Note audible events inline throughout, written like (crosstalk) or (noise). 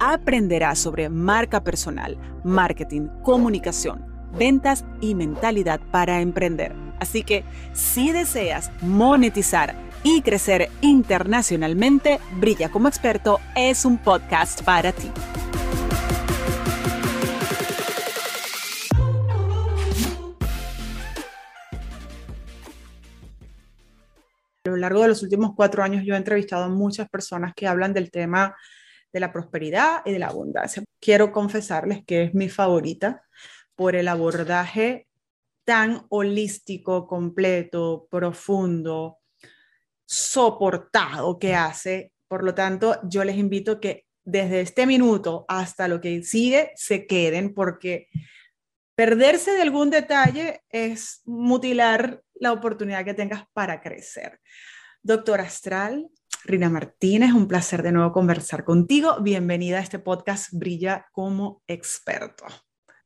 aprenderás sobre marca personal, marketing, comunicación, ventas y mentalidad para emprender. Así que si deseas monetizar y crecer internacionalmente, Brilla como experto es un podcast para ti. A lo largo de los últimos cuatro años yo he entrevistado a muchas personas que hablan del tema de la prosperidad y de la abundancia. Quiero confesarles que es mi favorita por el abordaje tan holístico, completo, profundo, soportado que hace. Por lo tanto, yo les invito que desde este minuto hasta lo que sigue se queden porque perderse de algún detalle es mutilar la oportunidad que tengas para crecer. Doctor Astral, Rina Martínez, un placer de nuevo conversar contigo. Bienvenida a este podcast Brilla como experto.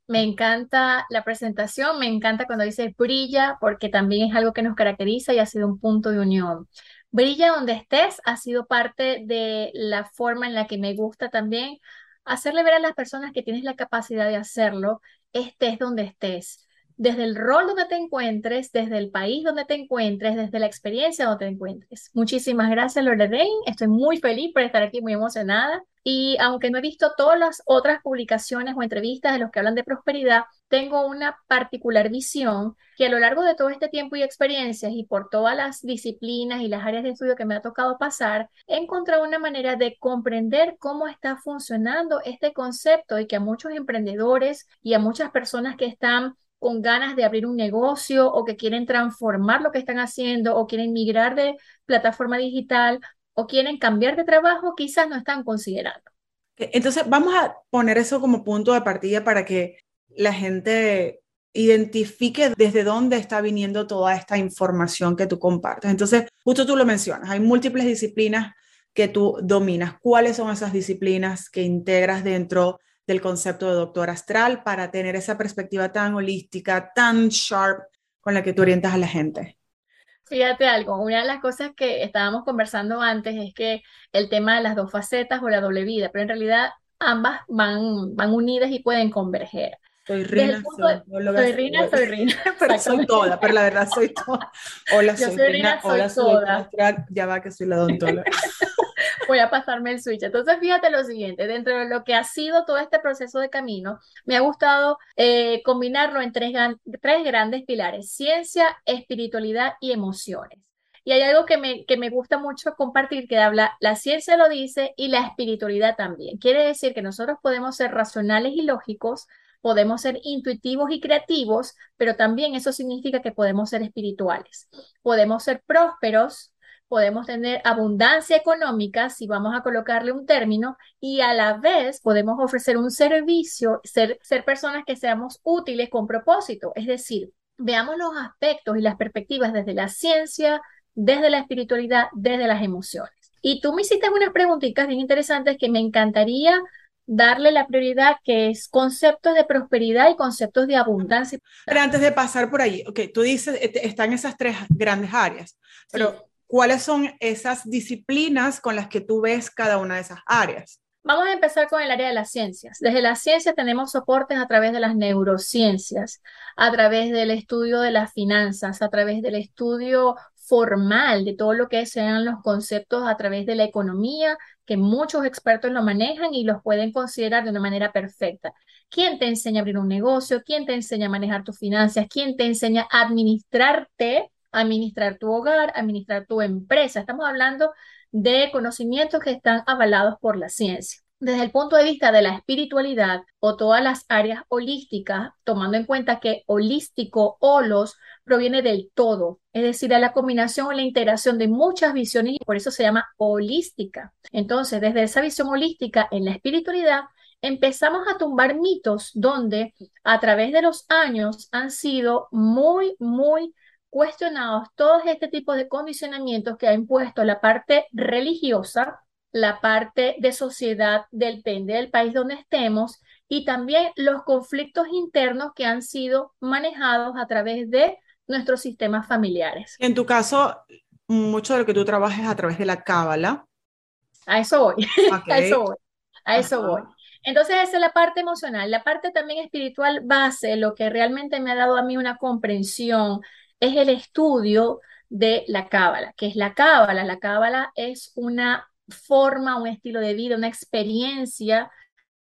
Me encanta la presentación, me encanta cuando dice brilla, porque también es algo que nos caracteriza y ha sido un punto de unión. Brilla donde estés ha sido parte de la forma en la que me gusta también hacerle ver a las personas que tienes la capacidad de hacerlo, estés donde estés desde el rol donde te encuentres, desde el país donde te encuentres, desde la experiencia donde te encuentres. Muchísimas gracias, Lorraine. Estoy muy feliz por estar aquí, muy emocionada. Y aunque no he visto todas las otras publicaciones o entrevistas de los que hablan de prosperidad, tengo una particular visión que a lo largo de todo este tiempo y experiencias y por todas las disciplinas y las áreas de estudio que me ha tocado pasar, he encontrado una manera de comprender cómo está funcionando este concepto y que a muchos emprendedores y a muchas personas que están con ganas de abrir un negocio o que quieren transformar lo que están haciendo o quieren migrar de plataforma digital o quieren cambiar de trabajo, quizás no están considerando. Entonces, vamos a poner eso como punto de partida para que la gente identifique desde dónde está viniendo toda esta información que tú compartes. Entonces, justo tú lo mencionas, hay múltiples disciplinas que tú dominas. ¿Cuáles son esas disciplinas que integras dentro del concepto de doctor astral para tener esa perspectiva tan holística, tan sharp con la que tú orientas a la gente? Fíjate algo, una de las cosas que estábamos conversando antes es que el tema de las dos facetas o la doble vida, pero en realidad ambas van, van unidas y pueden converger. Soy Rina, soy, Rina, soy Rina. pero (laughs) soy toda, pero la verdad soy toda. Hola, soy, Rina, hola, soy toda. ya va que soy la odontóloga. (laughs) voy a pasarme el switch. Entonces, fíjate lo siguiente, dentro de lo que ha sido todo este proceso de camino, me ha gustado eh, combinarlo en tres, tres grandes pilares, ciencia, espiritualidad y emociones. Y hay algo que me, que me gusta mucho compartir, que habla, la ciencia lo dice y la espiritualidad también. Quiere decir que nosotros podemos ser racionales y lógicos, podemos ser intuitivos y creativos, pero también eso significa que podemos ser espirituales. Podemos ser prósperos, podemos tener abundancia económica, si vamos a colocarle un término, y a la vez podemos ofrecer un servicio, ser, ser personas que seamos útiles con propósito. Es decir, veamos los aspectos y las perspectivas desde la ciencia, desde la espiritualidad, desde las emociones. Y tú me hiciste unas preguntitas bien interesantes que me encantaría darle la prioridad, que es conceptos de prosperidad y conceptos de abundancia. Pero antes de pasar por ahí, ok, tú dices, están esas tres grandes áreas, pero ¿cuáles son esas disciplinas con las que tú ves cada una de esas áreas? Vamos a empezar con el área de las ciencias. Desde las ciencias tenemos soportes a través de las neurociencias, a través del estudio de las finanzas, a través del estudio formal de todo lo que sean los conceptos a través de la economía, que muchos expertos lo manejan y los pueden considerar de una manera perfecta. ¿Quién te enseña a abrir un negocio? ¿Quién te enseña a manejar tus finanzas? ¿Quién te enseña a administrarte administrar tu hogar, administrar tu empresa. Estamos hablando de conocimientos que están avalados por la ciencia. Desde el punto de vista de la espiritualidad o todas las áreas holísticas, tomando en cuenta que holístico, holos, proviene del todo, es decir, de la combinación o la integración de muchas visiones y por eso se llama holística. Entonces, desde esa visión holística en la espiritualidad, empezamos a tumbar mitos donde a través de los años han sido muy, muy cuestionados todos este tipo de condicionamientos que ha impuesto la parte religiosa, la parte de sociedad, depende del país donde estemos, y también los conflictos internos que han sido manejados a través de nuestros sistemas familiares. En tu caso, mucho de lo que tú trabajas a través de la cábala. A eso voy, (laughs) a eso voy, a eso voy. Entonces esa es la parte emocional. La parte también espiritual base, lo que realmente me ha dado a mí una comprensión, es el estudio de la cábala. ¿Qué es la cábala? La cábala es una forma, un estilo de vida, una experiencia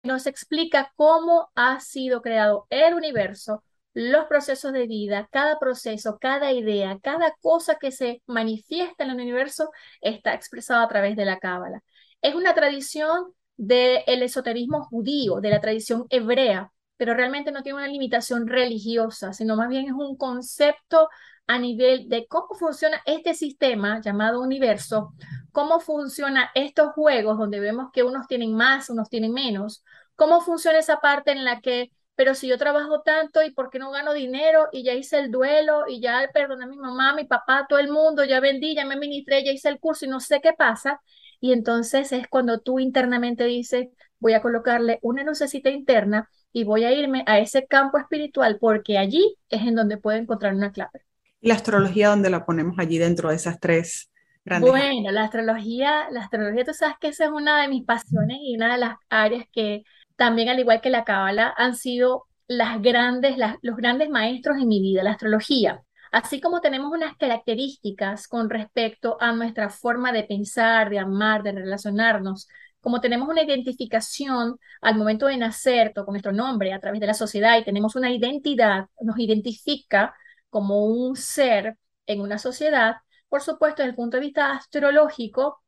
nos explica cómo ha sido creado el universo, los procesos de vida, cada proceso, cada idea, cada cosa que se manifiesta en el universo está expresado a través de la cábala. Es una tradición del esoterismo judío, de la tradición hebrea, pero realmente no tiene una limitación religiosa, sino más bien es un concepto a nivel de cómo funciona este sistema llamado universo, cómo funciona estos juegos donde vemos que unos tienen más, unos tienen menos, cómo funciona esa parte en la que, pero si yo trabajo tanto y por qué no gano dinero y ya hice el duelo y ya perdoné a mi mamá, mi papá, todo el mundo, ya vendí, ya me ministré, ya hice el curso y no sé qué pasa. Y entonces es cuando tú internamente dices, voy a colocarle una lucecita interna y voy a irme a ese campo espiritual porque allí es en donde puedo encontrar una clave. ¿Y la astrología dónde la ponemos allí dentro de esas tres grandes? Bueno, la astrología, la astrología, tú sabes que esa es una de mis pasiones y una de las áreas que también al igual que la cábala, han sido las grandes, los grandes maestros en mi vida, la astrología. Así como tenemos unas características con respecto a nuestra forma de pensar, de amar, de relacionarnos, como tenemos una identificación al momento de nacer con nuestro nombre a través de la sociedad y tenemos una identidad, nos identifica como un ser en una sociedad, por supuesto, desde el punto de vista astrológico,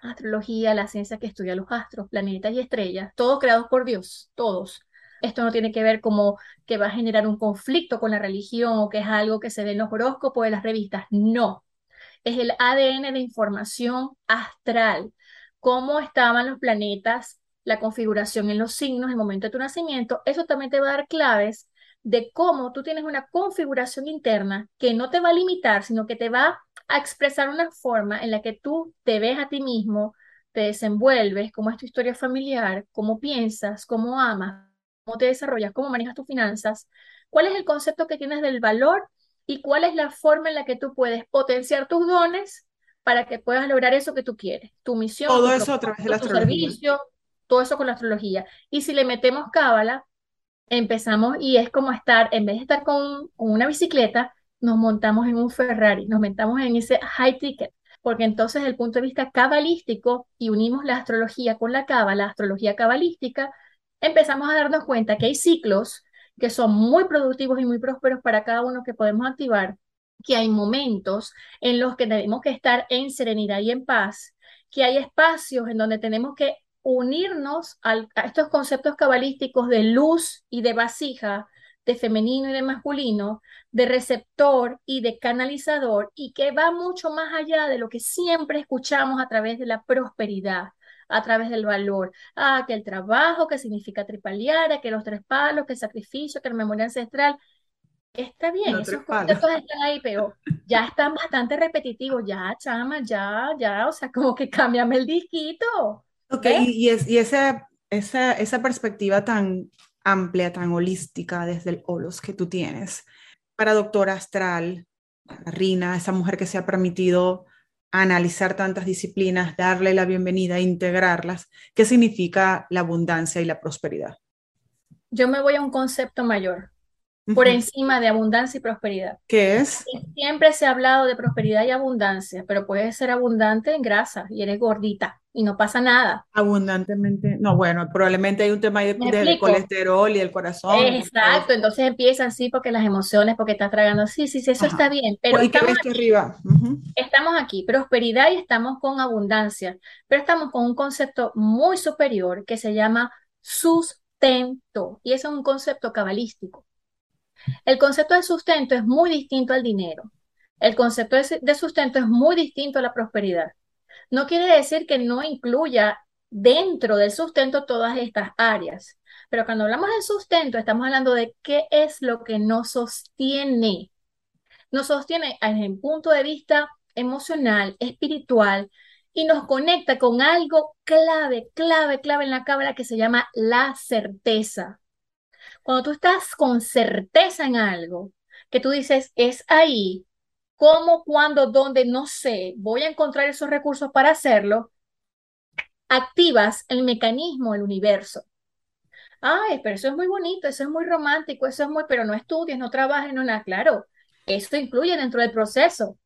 astrología, la ciencia que estudia los astros, planetas y estrellas, todos creados por Dios, todos. Esto no tiene que ver como que va a generar un conflicto con la religión o que es algo que se ve en los horóscopos de las revistas. No, es el ADN de información astral. Cómo estaban los planetas, la configuración en los signos, el momento de tu nacimiento. Eso también te va a dar claves de cómo tú tienes una configuración interna que no te va a limitar, sino que te va a expresar una forma en la que tú te ves a ti mismo, te desenvuelves, cómo es tu historia familiar, cómo piensas, cómo amas, cómo te desarrollas, cómo manejas tus finanzas, cuál es el concepto que tienes del valor y cuál es la forma en la que tú puedes potenciar tus dones para que puedas lograr eso que tú quieres, tu misión, todo eso a través de la astrología. servicio, todo eso con la astrología. Y si le metemos cábala, empezamos y es como estar, en vez de estar con, una bicicleta, nos montamos en un Ferrari, nos montamos en ese high ticket, porque entonces desde el punto de vista cabalístico y unimos la astrología con la cábala, la astrología cabalística, empezamos a darnos cuenta que hay ciclos que son muy productivos y muy prósperos para cada uno que podemos activar, que hay momentos en los que tenemos que estar en serenidad y en paz, que hay espacios en donde tenemos que unirnos a estos conceptos cabalísticos de luz y de vasija, de femenino y de masculino, de receptor y de canalizador, y que va mucho más allá de lo que siempre escuchamos a través de la prosperidad, a través del valor. Ah, que el trabajo, que significa tripaliara, que los tres palos, que el sacrificio, que la memoria ancestral. Está bien, esos conceptos están ahí, pero ya están bastante repetitivos. Ya, chama, ya, ya, o sea, como que cámbiame el disquito. Ok, y, es, y esa, esa, esa perspectiva tan amplia, tan holística desde el holos que tú tienes, para doctora astral, Rina, esa mujer que se ha permitido analizar tantas disciplinas, darle la bienvenida, integrarlas, ¿qué significa la abundancia y la prosperidad? Yo me voy a un concepto mayor por encima de abundancia y prosperidad. ¿Qué es? Siempre se ha hablado de prosperidad y abundancia, pero puedes ser abundante en grasa y eres gordita y no pasa nada. Abundantemente, no, bueno, probablemente hay un tema de, del colesterol y el corazón. Exacto, entonces empiezan así porque las emociones, porque estás tragando, sí, sí, sí, eso está bien, pero ¿Y estamos aquí, arriba? estamos aquí, prosperidad y estamos con abundancia, pero estamos con un concepto muy superior que se llama sustento y eso es un concepto cabalístico. El concepto de sustento es muy distinto al dinero. El concepto de sustento es muy distinto a la prosperidad. No quiere decir que no incluya dentro del sustento todas estas áreas. Pero cuando hablamos de sustento, estamos hablando de qué es lo que nos sostiene. Nos sostiene desde el punto de vista emocional, espiritual, y nos conecta con algo clave, clave, clave en la cábala que se llama la certeza. Cuando tú estás con certeza en algo, que tú dices, es ahí, cómo, cuándo, dónde, no sé, voy a encontrar esos recursos para hacerlo, activas el mecanismo del universo. Ay, pero eso es muy bonito, eso es muy romántico, eso es muy, pero no estudies, no trabajes, no nada. Claro, esto incluye dentro del proceso.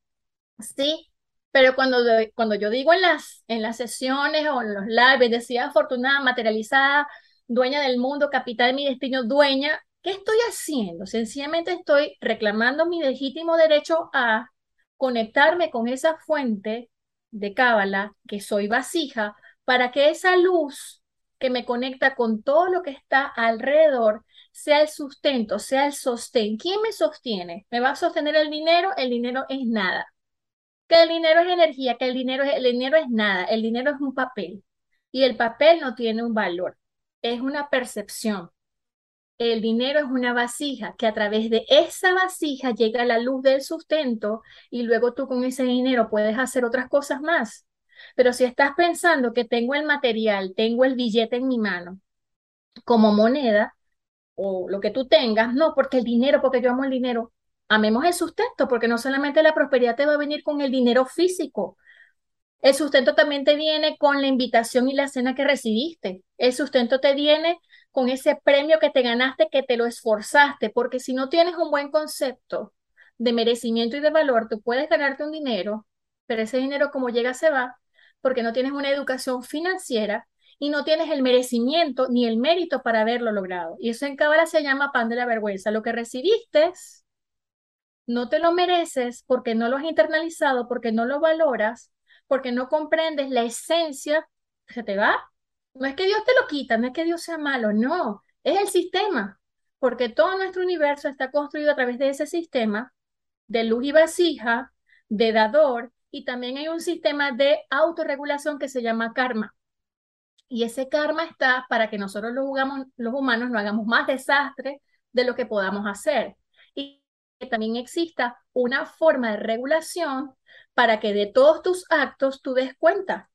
Sí, pero cuando, cuando yo digo en las, en las sesiones o en los lives, decía afortunada, materializada, dueña del mundo, capital de mi destino, dueña, ¿qué estoy haciendo? Sencillamente estoy reclamando mi legítimo derecho a conectarme con esa fuente de cábala, que soy vasija, para que esa luz que me conecta con todo lo que está alrededor sea el sustento, sea el sostén. ¿Quién me sostiene? ¿Me va a sostener el dinero? El dinero es nada. Que el dinero es energía, que el dinero es, el dinero es nada, el dinero es un papel y el papel no tiene un valor, es una percepción. El dinero es una vasija que a través de esa vasija llega la luz del sustento y luego tú con ese dinero puedes hacer otras cosas más. Pero si estás pensando que tengo el material, tengo el billete en mi mano como moneda o lo que tú tengas, no, porque el dinero, porque yo amo el dinero. Amemos el sustento, porque no solamente la prosperidad te va a venir con el dinero físico, el sustento también te viene con la invitación y la cena que recibiste. El sustento te viene con ese premio que te ganaste, que te lo esforzaste, porque si no tienes un buen concepto de merecimiento y de valor, tú puedes ganarte un dinero, pero ese dinero como llega se va, porque no tienes una educación financiera y no tienes el merecimiento ni el mérito para haberlo logrado. Y eso en Cábala se llama pan de la vergüenza. Lo que recibiste no te lo mereces porque no lo has internalizado, porque no lo valoras, porque no comprendes la esencia, se te va. No es que Dios te lo quita, no es que Dios sea malo, no, es el sistema, porque todo nuestro universo está construido a través de ese sistema de luz y vasija, de dador, y también hay un sistema de autorregulación que se llama karma. Y ese karma está para que nosotros los, los humanos no hagamos más desastre de lo que podamos hacer. Y que también exista una forma de regulación para que de todos tus actos tú des cuenta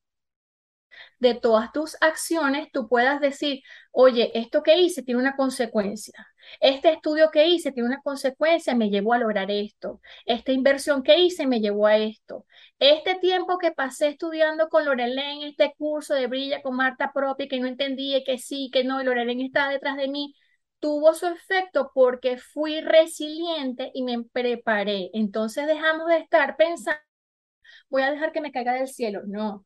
de todas tus acciones, tú puedas decir, oye, esto que hice tiene una consecuencia. Este estudio que hice tiene una consecuencia, me llevó a lograr esto. Esta inversión que hice me llevó a esto. Este tiempo que pasé estudiando con Lorelén, este curso de Brilla con Marta Propia, que no entendía que sí, que no, y Lorelén estaba detrás de mí, tuvo su efecto porque fui resiliente y me preparé. Entonces dejamos de estar pensando, voy a dejar que me caiga del cielo. No,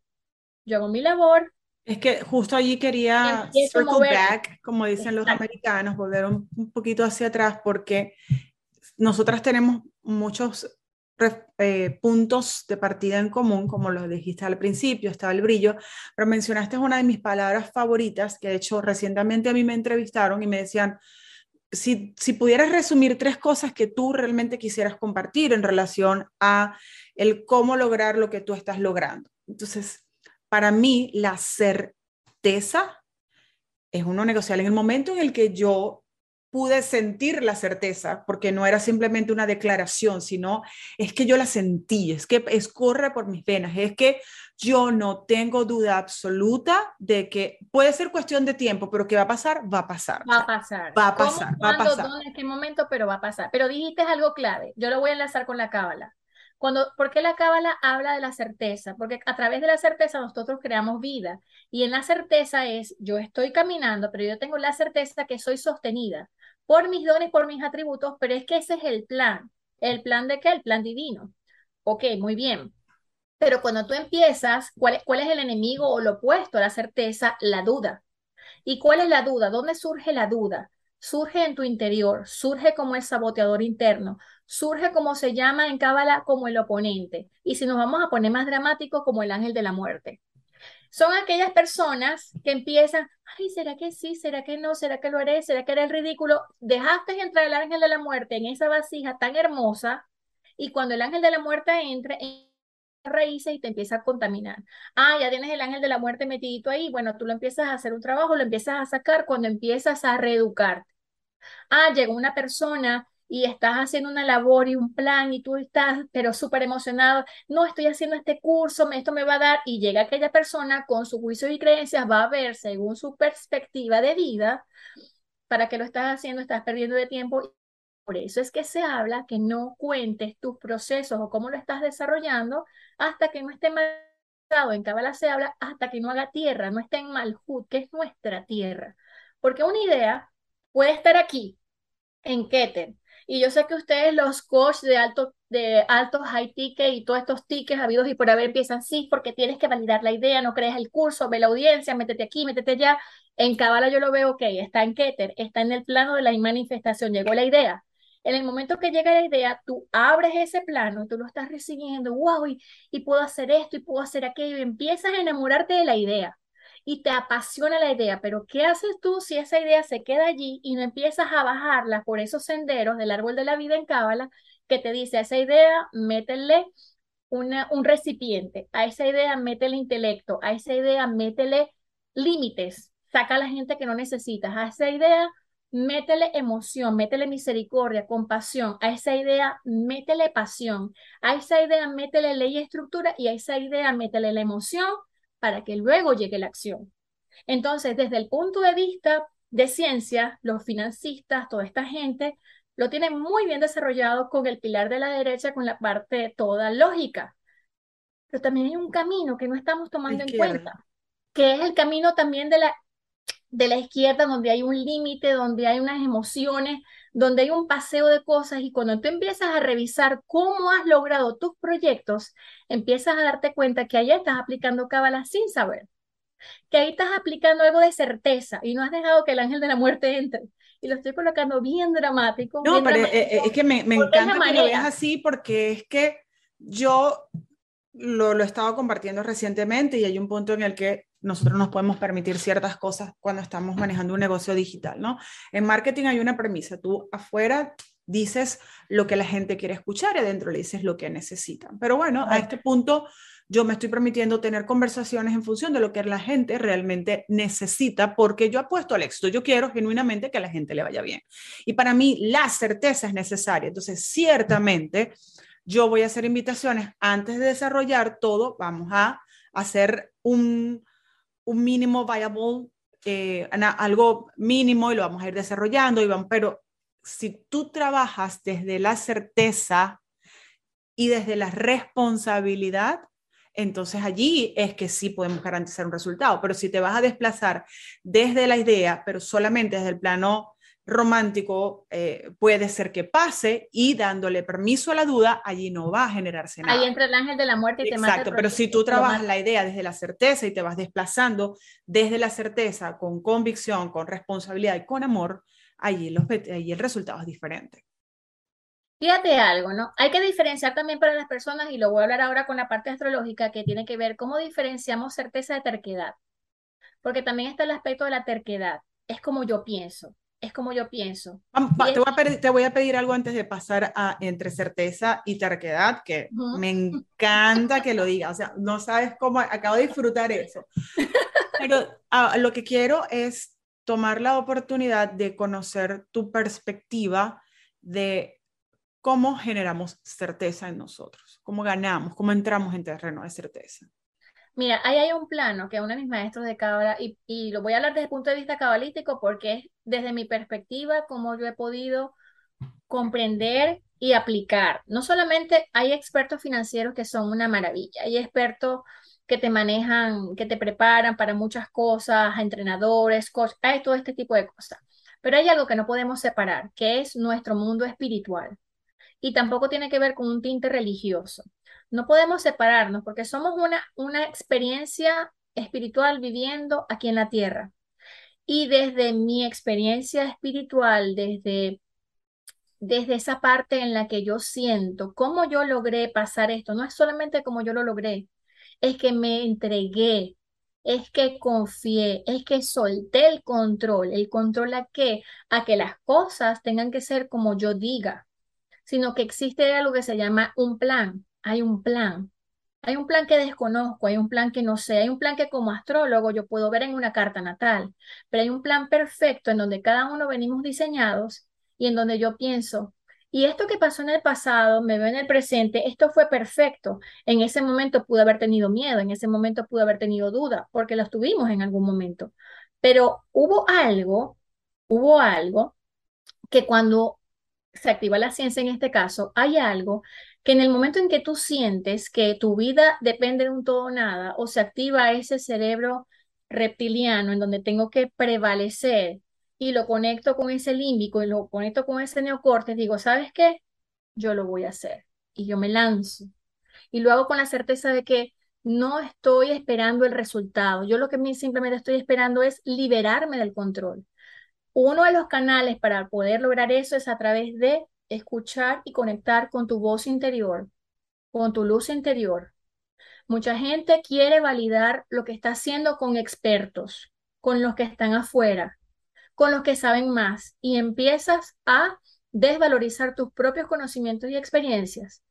yo hago mi labor. Es que justo allí quería circle back, como dicen los americanos, volver un, poquito hacia atrás, porque nosotras tenemos muchos eh, puntos de partida en común, como lo dijiste al principio, estaba el brillo, pero mencionaste una de mis palabras favoritas, que de hecho recientemente a mí me entrevistaron y me decían, si, si pudieras resumir tres cosas que tú realmente quisieras compartir en relación a el cómo lograr lo que tú estás logrando. Entonces, para mí la certeza es uno negociable. En el momento en el que yo pude sentir la certeza, porque no era simplemente una declaración, sino es que yo la sentí, es que escorre por mis venas, es que yo no tengo duda absoluta de que puede ser cuestión de tiempo, pero que va a pasar, va a pasar. Va a pasar. Va a pasar, va a pasar. ¿Dónde, en qué momento? Pero va a pasar. Pero dijiste algo clave, yo lo voy a enlazar con la cábala. Cuando, ¿Por qué la cábala habla de la certeza? Porque a través de la certeza nosotros creamos vida. Y en la certeza es, yo estoy caminando, pero yo tengo la certeza que soy sostenida por mis dones, por mis atributos, pero es que ese es el plan. ¿El plan de qué? El plan divino. Ok, muy bien. Pero cuando tú empiezas, ¿cuál, cuál es el enemigo o lo opuesto a la certeza? La duda. ¿Y cuál es la duda? ¿Dónde surge la duda? Surge en tu interior, surge como el saboteador interno, surge como se llama en Cábala como el oponente. Y si nos vamos a poner más dramático, como el ángel de la muerte. Son aquellas personas que empiezan, ay, ¿será que sí? ¿Será que no? ¿Será que lo haré? ¿Será que era el ridículo? Dejaste entrar el ángel de la muerte en esa vasija tan hermosa y cuando el ángel de la muerte entre, raíces y te empieza a contaminar. Ah, ya tienes el ángel de la muerte metidito ahí. Bueno, tú lo empiezas a hacer un trabajo, lo empiezas a sacar cuando empiezas a reeducarte. Ah, llegó una persona y estás haciendo una labor y un plan y tú estás, pero súper emocionado, no, estoy haciendo este curso, esto me va a dar, y llega aquella persona con su juicio y creencias, va a ver según su perspectiva de vida, para que lo estás haciendo, estás perdiendo de tiempo. Por eso es que se habla que no cuentes tus procesos o cómo lo estás desarrollando hasta que no esté marcado. En Kabbalah se habla hasta que no haga tierra, no esté en Malhut, que es nuestra tierra. Porque una idea puede estar aquí, en Keter, y yo sé que ustedes, los coaches de alto, de altos high ticket y todos estos tickets habidos y por haber empiezan, sí, porque tienes que validar la idea, no crees el curso, ve la audiencia, métete aquí, métete allá. En Cabala yo lo veo, ok, está en Keter, está en el plano de la manifestación, llegó la idea. En el momento que llega la idea, tú abres ese plano, tú lo estás recibiendo, wow, y, y puedo hacer esto y puedo hacer aquello, y empiezas a enamorarte de la idea y te apasiona la idea, pero ¿qué haces tú si esa idea se queda allí y no empiezas a bajarla por esos senderos del árbol de la vida en Cábala que te dice a esa idea, métele un recipiente, a esa idea métele intelecto, a esa idea métele límites, saca a la gente que no necesitas, a esa idea métele emoción, métele misericordia, compasión, a esa idea métele pasión, a esa idea métele ley y estructura y a esa idea métele la emoción para que luego llegue la acción. Entonces, desde el punto de vista de ciencia, los financistas, toda esta gente, lo tienen muy bien desarrollado con el pilar de la derecha, con la parte toda lógica. Pero también hay un camino que no estamos tomando en cuenta, que es el camino también de la, de la izquierda, donde hay un límite, donde hay unas emociones, donde hay un paseo de cosas y cuando tú empiezas a revisar cómo has logrado tus proyectos, empiezas a darte cuenta que ahí estás aplicando cábala sin saber, que ahí estás aplicando algo de certeza y no has dejado que el ángel de la muerte entre. Y lo estoy colocando bien dramático. No, pero eh, eh, es, que me, encanta que lo veas así porque es que yo lo, lo he estado compartiendo recientemente y hay un punto en el que nosotros nos podemos permitir ciertas cosas cuando estamos manejando un negocio digital, ¿no? En marketing hay una premisa, tú afuera dices lo que la gente quiere escuchar y adentro le dices lo que necesitan. Pero bueno, a este punto yo me estoy permitiendo tener conversaciones en función de lo que la gente realmente necesita, porque yo apuesto al éxito, yo quiero genuinamente que a la gente le vaya bien. Y para mí la certeza es necesaria. Entonces, ciertamente, yo voy a hacer invitaciones antes de desarrollar todo, vamos a hacer un, un mínimo viable, eh, algo mínimo y lo vamos a ir desarrollando, y vamos, pero si tú trabajas desde la certeza y desde la responsabilidad, entonces allí es que sí podemos garantizar un resultado. Pero si te vas a desplazar desde la idea, pero solamente desde el plano romántico eh, puede ser que pase y dándole permiso a la duda, allí no va a generarse nada. Ahí entra el ángel de la muerte y te mata. Exacto, pero si tú trabajas la idea desde la certeza y te vas desplazando desde la certeza con convicción, con responsabilidad y con amor, allí, los, allí el resultado es diferente. Fíjate algo, ¿no? Hay que diferenciar también para las personas, y lo voy a hablar ahora con la parte astrológica, que tiene que ver cómo diferenciamos certeza de terquedad. Porque también está el aspecto de la terquedad. Es como yo pienso es como yo pienso. te, voy a pedir, algo antes de pasar a entre certeza y terquedad, que me encanta que lo digas. O sea, no sabes cómo acabo de disfrutar eso. (laughs) Pero lo que quiero es tomar la oportunidad de conocer tu perspectiva de cómo generamos certeza en nosotros, cómo ganamos, cómo entramos en terreno de certeza. Mira, ahí hay un plano que uno de mis maestros de Cábala, y, y, lo voy a hablar desde el punto de vista cabalístico porque es desde mi perspectiva cómo yo he podido comprender y aplicar. No solamente hay expertos financieros que son una maravilla, hay expertos que te manejan, que te preparan para muchas cosas, entrenadores, coach, hay todo este tipo de cosas. Pero hay algo que no podemos separar, que es nuestro mundo espiritual. Y tampoco tiene que ver con un tinte religioso. No podemos separarnos porque somos una, una experiencia espiritual viviendo aquí en la tierra. Y desde mi experiencia espiritual, desde, desde esa parte en la que yo siento cómo yo logré pasar esto, no es solamente como yo lo logré, es que me entregué, es que confié, es que solté el control. ¿El control a qué? A que las cosas tengan que ser como yo diga, sino que existe algo que se llama un plan hay un plan. Hay un plan que desconozco, hay un plan que no sé, hay un plan que como astrólogo yo puedo ver en una carta natal, pero hay un plan perfecto en donde cada uno venimos diseñados y en donde yo pienso, y esto que pasó en el pasado, me veo en el presente, esto fue perfecto. En ese momento pude haber tenido miedo, en ese momento pude haber tenido duda, porque las tuvimos en algún momento. Pero hubo algo, hubo algo que cuando se activa la ciencia en este caso, hay algo que en el momento en que tú sientes que tu vida depende de un todo o nada, o se activa ese cerebro reptiliano en donde tengo que prevalecer y lo conecto con ese límbico y lo conecto con ese neocorte, digo, ¿sabes qué? Yo lo voy a hacer y yo me lanzo. Y lo hago con la certeza de que no estoy esperando el resultado. Yo lo que simplemente estoy esperando es liberarme del control. Uno de los canales para poder lograr eso es a través de escuchar y conectar con tu voz interior, con tu luz interior. Mucha gente quiere validar lo que está haciendo con expertos, con los que están afuera, con los que saben más y empiezas a desvalorizar tus propios conocimientos y experiencias.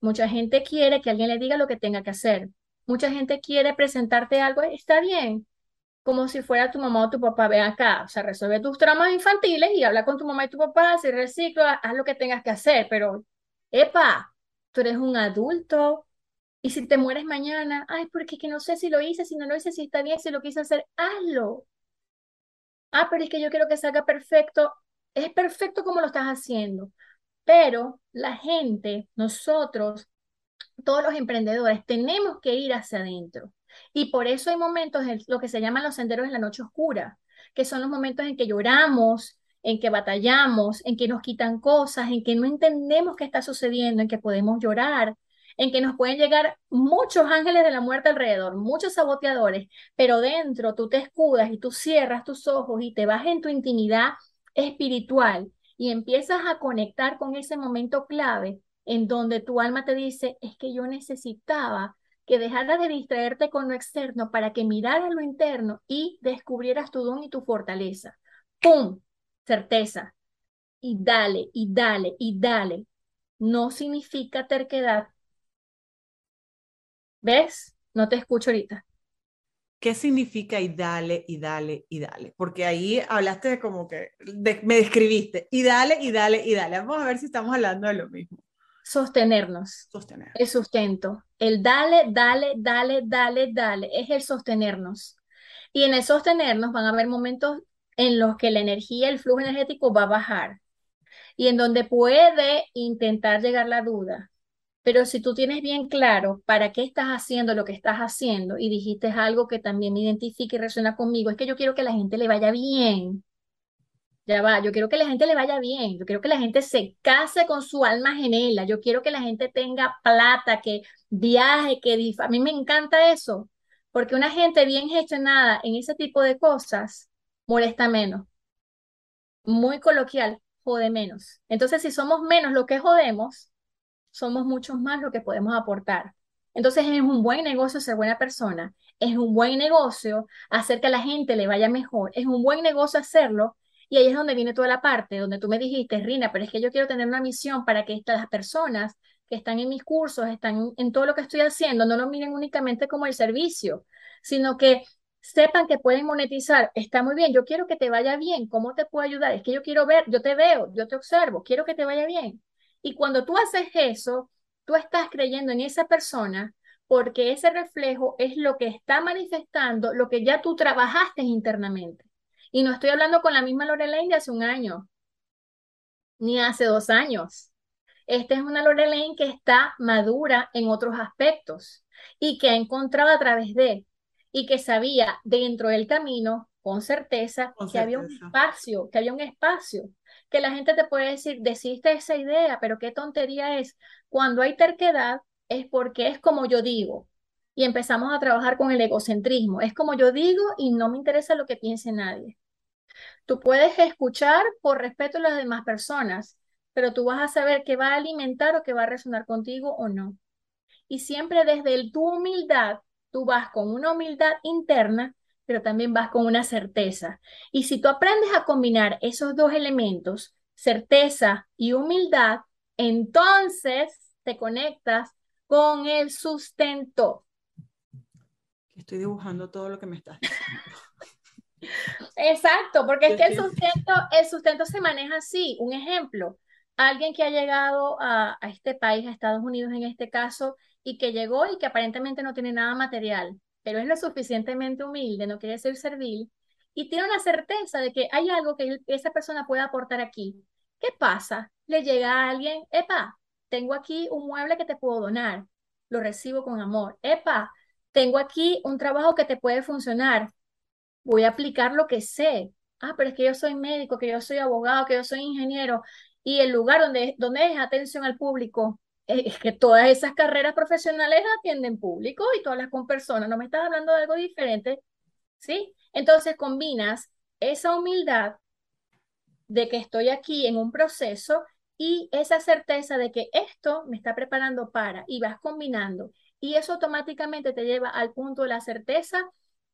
Mucha gente quiere que alguien le diga lo que tenga que hacer. Mucha gente quiere presentarte algo, está bien, como si fuera tu mamá o tu papá, ven acá, o sea, resuelve tus traumas infantiles y habla con tu mamá y tu papá, si recicla, haz lo que tengas que hacer, pero, epa, tú eres un adulto y si te mueres mañana, ay, porque que no sé si lo hice, si no lo hice, si está bien, si lo quise hacer, hazlo. Ah, pero es que yo quiero que salga perfecto. Es perfecto como lo estás haciendo, pero la gente, nosotros, todos los emprendedores, tenemos que ir hacia adentro. Y por eso hay momentos en lo que se llaman los senderos en la noche oscura, que son los momentos en que lloramos, en que batallamos, en que nos quitan cosas, en que no entendemos qué está sucediendo, en que podemos llorar, en que nos pueden llegar muchos ángeles de la muerte alrededor, muchos saboteadores, pero dentro tú te escudas y tú cierras tus ojos y te vas en tu intimidad espiritual y empiezas a conectar con ese momento clave en donde tu alma te dice, es que yo necesitaba que dejaras de distraerte con lo externo para que miraras lo interno y descubrieras tu don y tu fortaleza. ¡Pum! Certeza. Y dale, y dale, y dale. No significa terquedad. ¿Ves? No te escucho ahorita. ¿Qué significa y dale, y dale, y dale? Porque ahí hablaste como que me describiste, y dale, y dale, y dale. Vamos a ver si estamos hablando de lo mismo. Sostenernos. Sostener. El sustento. El dale, dale, dale, dale, dale. Es el sostenernos. Y en el sostenernos van a haber momentos en los que la energía, el flujo energético va a bajar. Y en donde puede intentar llegar la duda. Pero si tú tienes bien claro para qué estás haciendo lo que estás haciendo y dijiste algo que también me identifica y resuena conmigo, es que yo quiero que la gente le vaya bien. Ya va, yo quiero que la gente le vaya bien, yo quiero que la gente se case con su alma gemela, yo quiero que la gente tenga plata, que viaje, que a mí me encanta eso, porque una gente bien gestionada en ese tipo de cosas molesta menos. Muy coloquial, jode menos. Entonces, si somos menos lo que jodemos, somos muchos más lo que podemos aportar. Entonces, es un buen negocio ser buena persona, es un buen negocio hacer que a la gente le vaya mejor, es un buen negocio hacerlo y ahí es donde viene toda la parte, donde tú me dijiste, Rina, pero es que yo quiero tener una misión para que estas personas que están en mis cursos, están en todo lo que estoy haciendo, no lo miren únicamente como el servicio, sino que sepan que pueden monetizar. Está muy bien, yo quiero que te vaya bien. ¿Cómo te puedo ayudar? Es que yo quiero ver, yo te veo, yo te observo, quiero que te vaya bien. Y cuando tú haces eso, tú estás creyendo en esa persona porque ese reflejo es lo que está manifestando lo que ya tú trabajaste internamente. Y no estoy hablando con la misma Lorelaine de hace un año, ni hace dos años. Esta es una Lorelaine que está madura en otros aspectos y que ha encontrado a través de, y que sabía dentro del camino, con certeza, que había un espacio, que había un espacio, que la gente te puede decir, deciste esa idea, pero qué tontería es. Cuando hay terquedad es porque es como yo digo, y empezamos a trabajar con el egocentrismo. Es como yo digo y no me interesa lo que piense nadie. Tú puedes escuchar por respeto a las demás personas, pero tú vas a saber qué va a alimentar o qué va a resonar contigo o no. Y siempre desde el, tu humildad, tú vas con una humildad interna, pero también vas con una certeza. Y si tú aprendes a combinar esos dos elementos, certeza y humildad, entonces te conectas con el sustento. Estoy dibujando todo lo que me estás diciendo. Exacto, porque es que el sustento, el sustento se maneja así. Un ejemplo, alguien que ha llegado a, a, este país, a Estados Unidos en este caso, y que llegó y que aparentemente no tiene nada material, pero es lo suficientemente humilde, no quiere ser servil, y tiene una certeza de que hay algo que esa persona puede aportar aquí. ¿Qué pasa? Le llega a alguien, epa, tengo aquí un mueble que te puedo donar, lo recibo con amor. Epa, tengo aquí un trabajo que te puede funcionar, voy a aplicar lo que sé. Ah, pero es que yo soy médico, que yo soy abogado, que yo soy ingeniero, y el lugar donde, donde es atención al público, es que todas esas carreras profesionales atienden público y todas las con personas, no me estás hablando de algo diferente, ¿sí? Entonces combinas esa humildad de que estoy aquí en un proceso y esa certeza de que esto me está preparando para y vas combinando y eso automáticamente te lleva al punto de la certeza,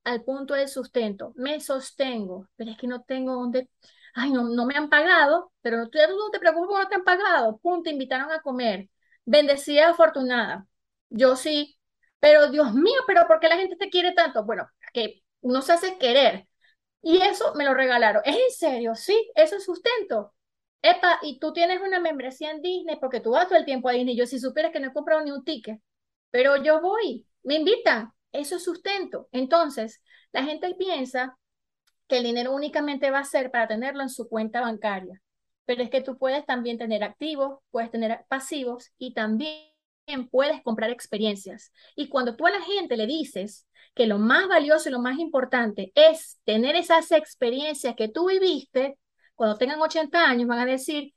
al punto del sustento. Me sostengo, pero es que no tengo donde, ay, no, no me han pagado, pero no, tú no te preocupes no te han pagado, punto, te invitaron a comer. Bendecida, afortunada. Yo sí, pero Dios mío, pero ¿por qué la gente te quiere tanto? Bueno, que no se hace querer. Y eso me lo regalaron. ¿Es en serio? Sí, eso es sustento. Epa, y tú tienes una membresía en Disney porque tú vas todo el tiempo a Disney. Yo si supieras que no he comprado ni un ticket, pero yo voy, me invitan. Eso es sustento. Entonces, la gente piensa que el dinero únicamente va a ser para tenerlo en su cuenta bancaria. Pero es que tú puedes también tener activos, puedes tener pasivos y también puedes comprar experiencias. Y cuando tú a la gente le dices que lo más valioso y lo más importante es tener esas experiencias que tú viviste, cuando tengan 80 años van a decir,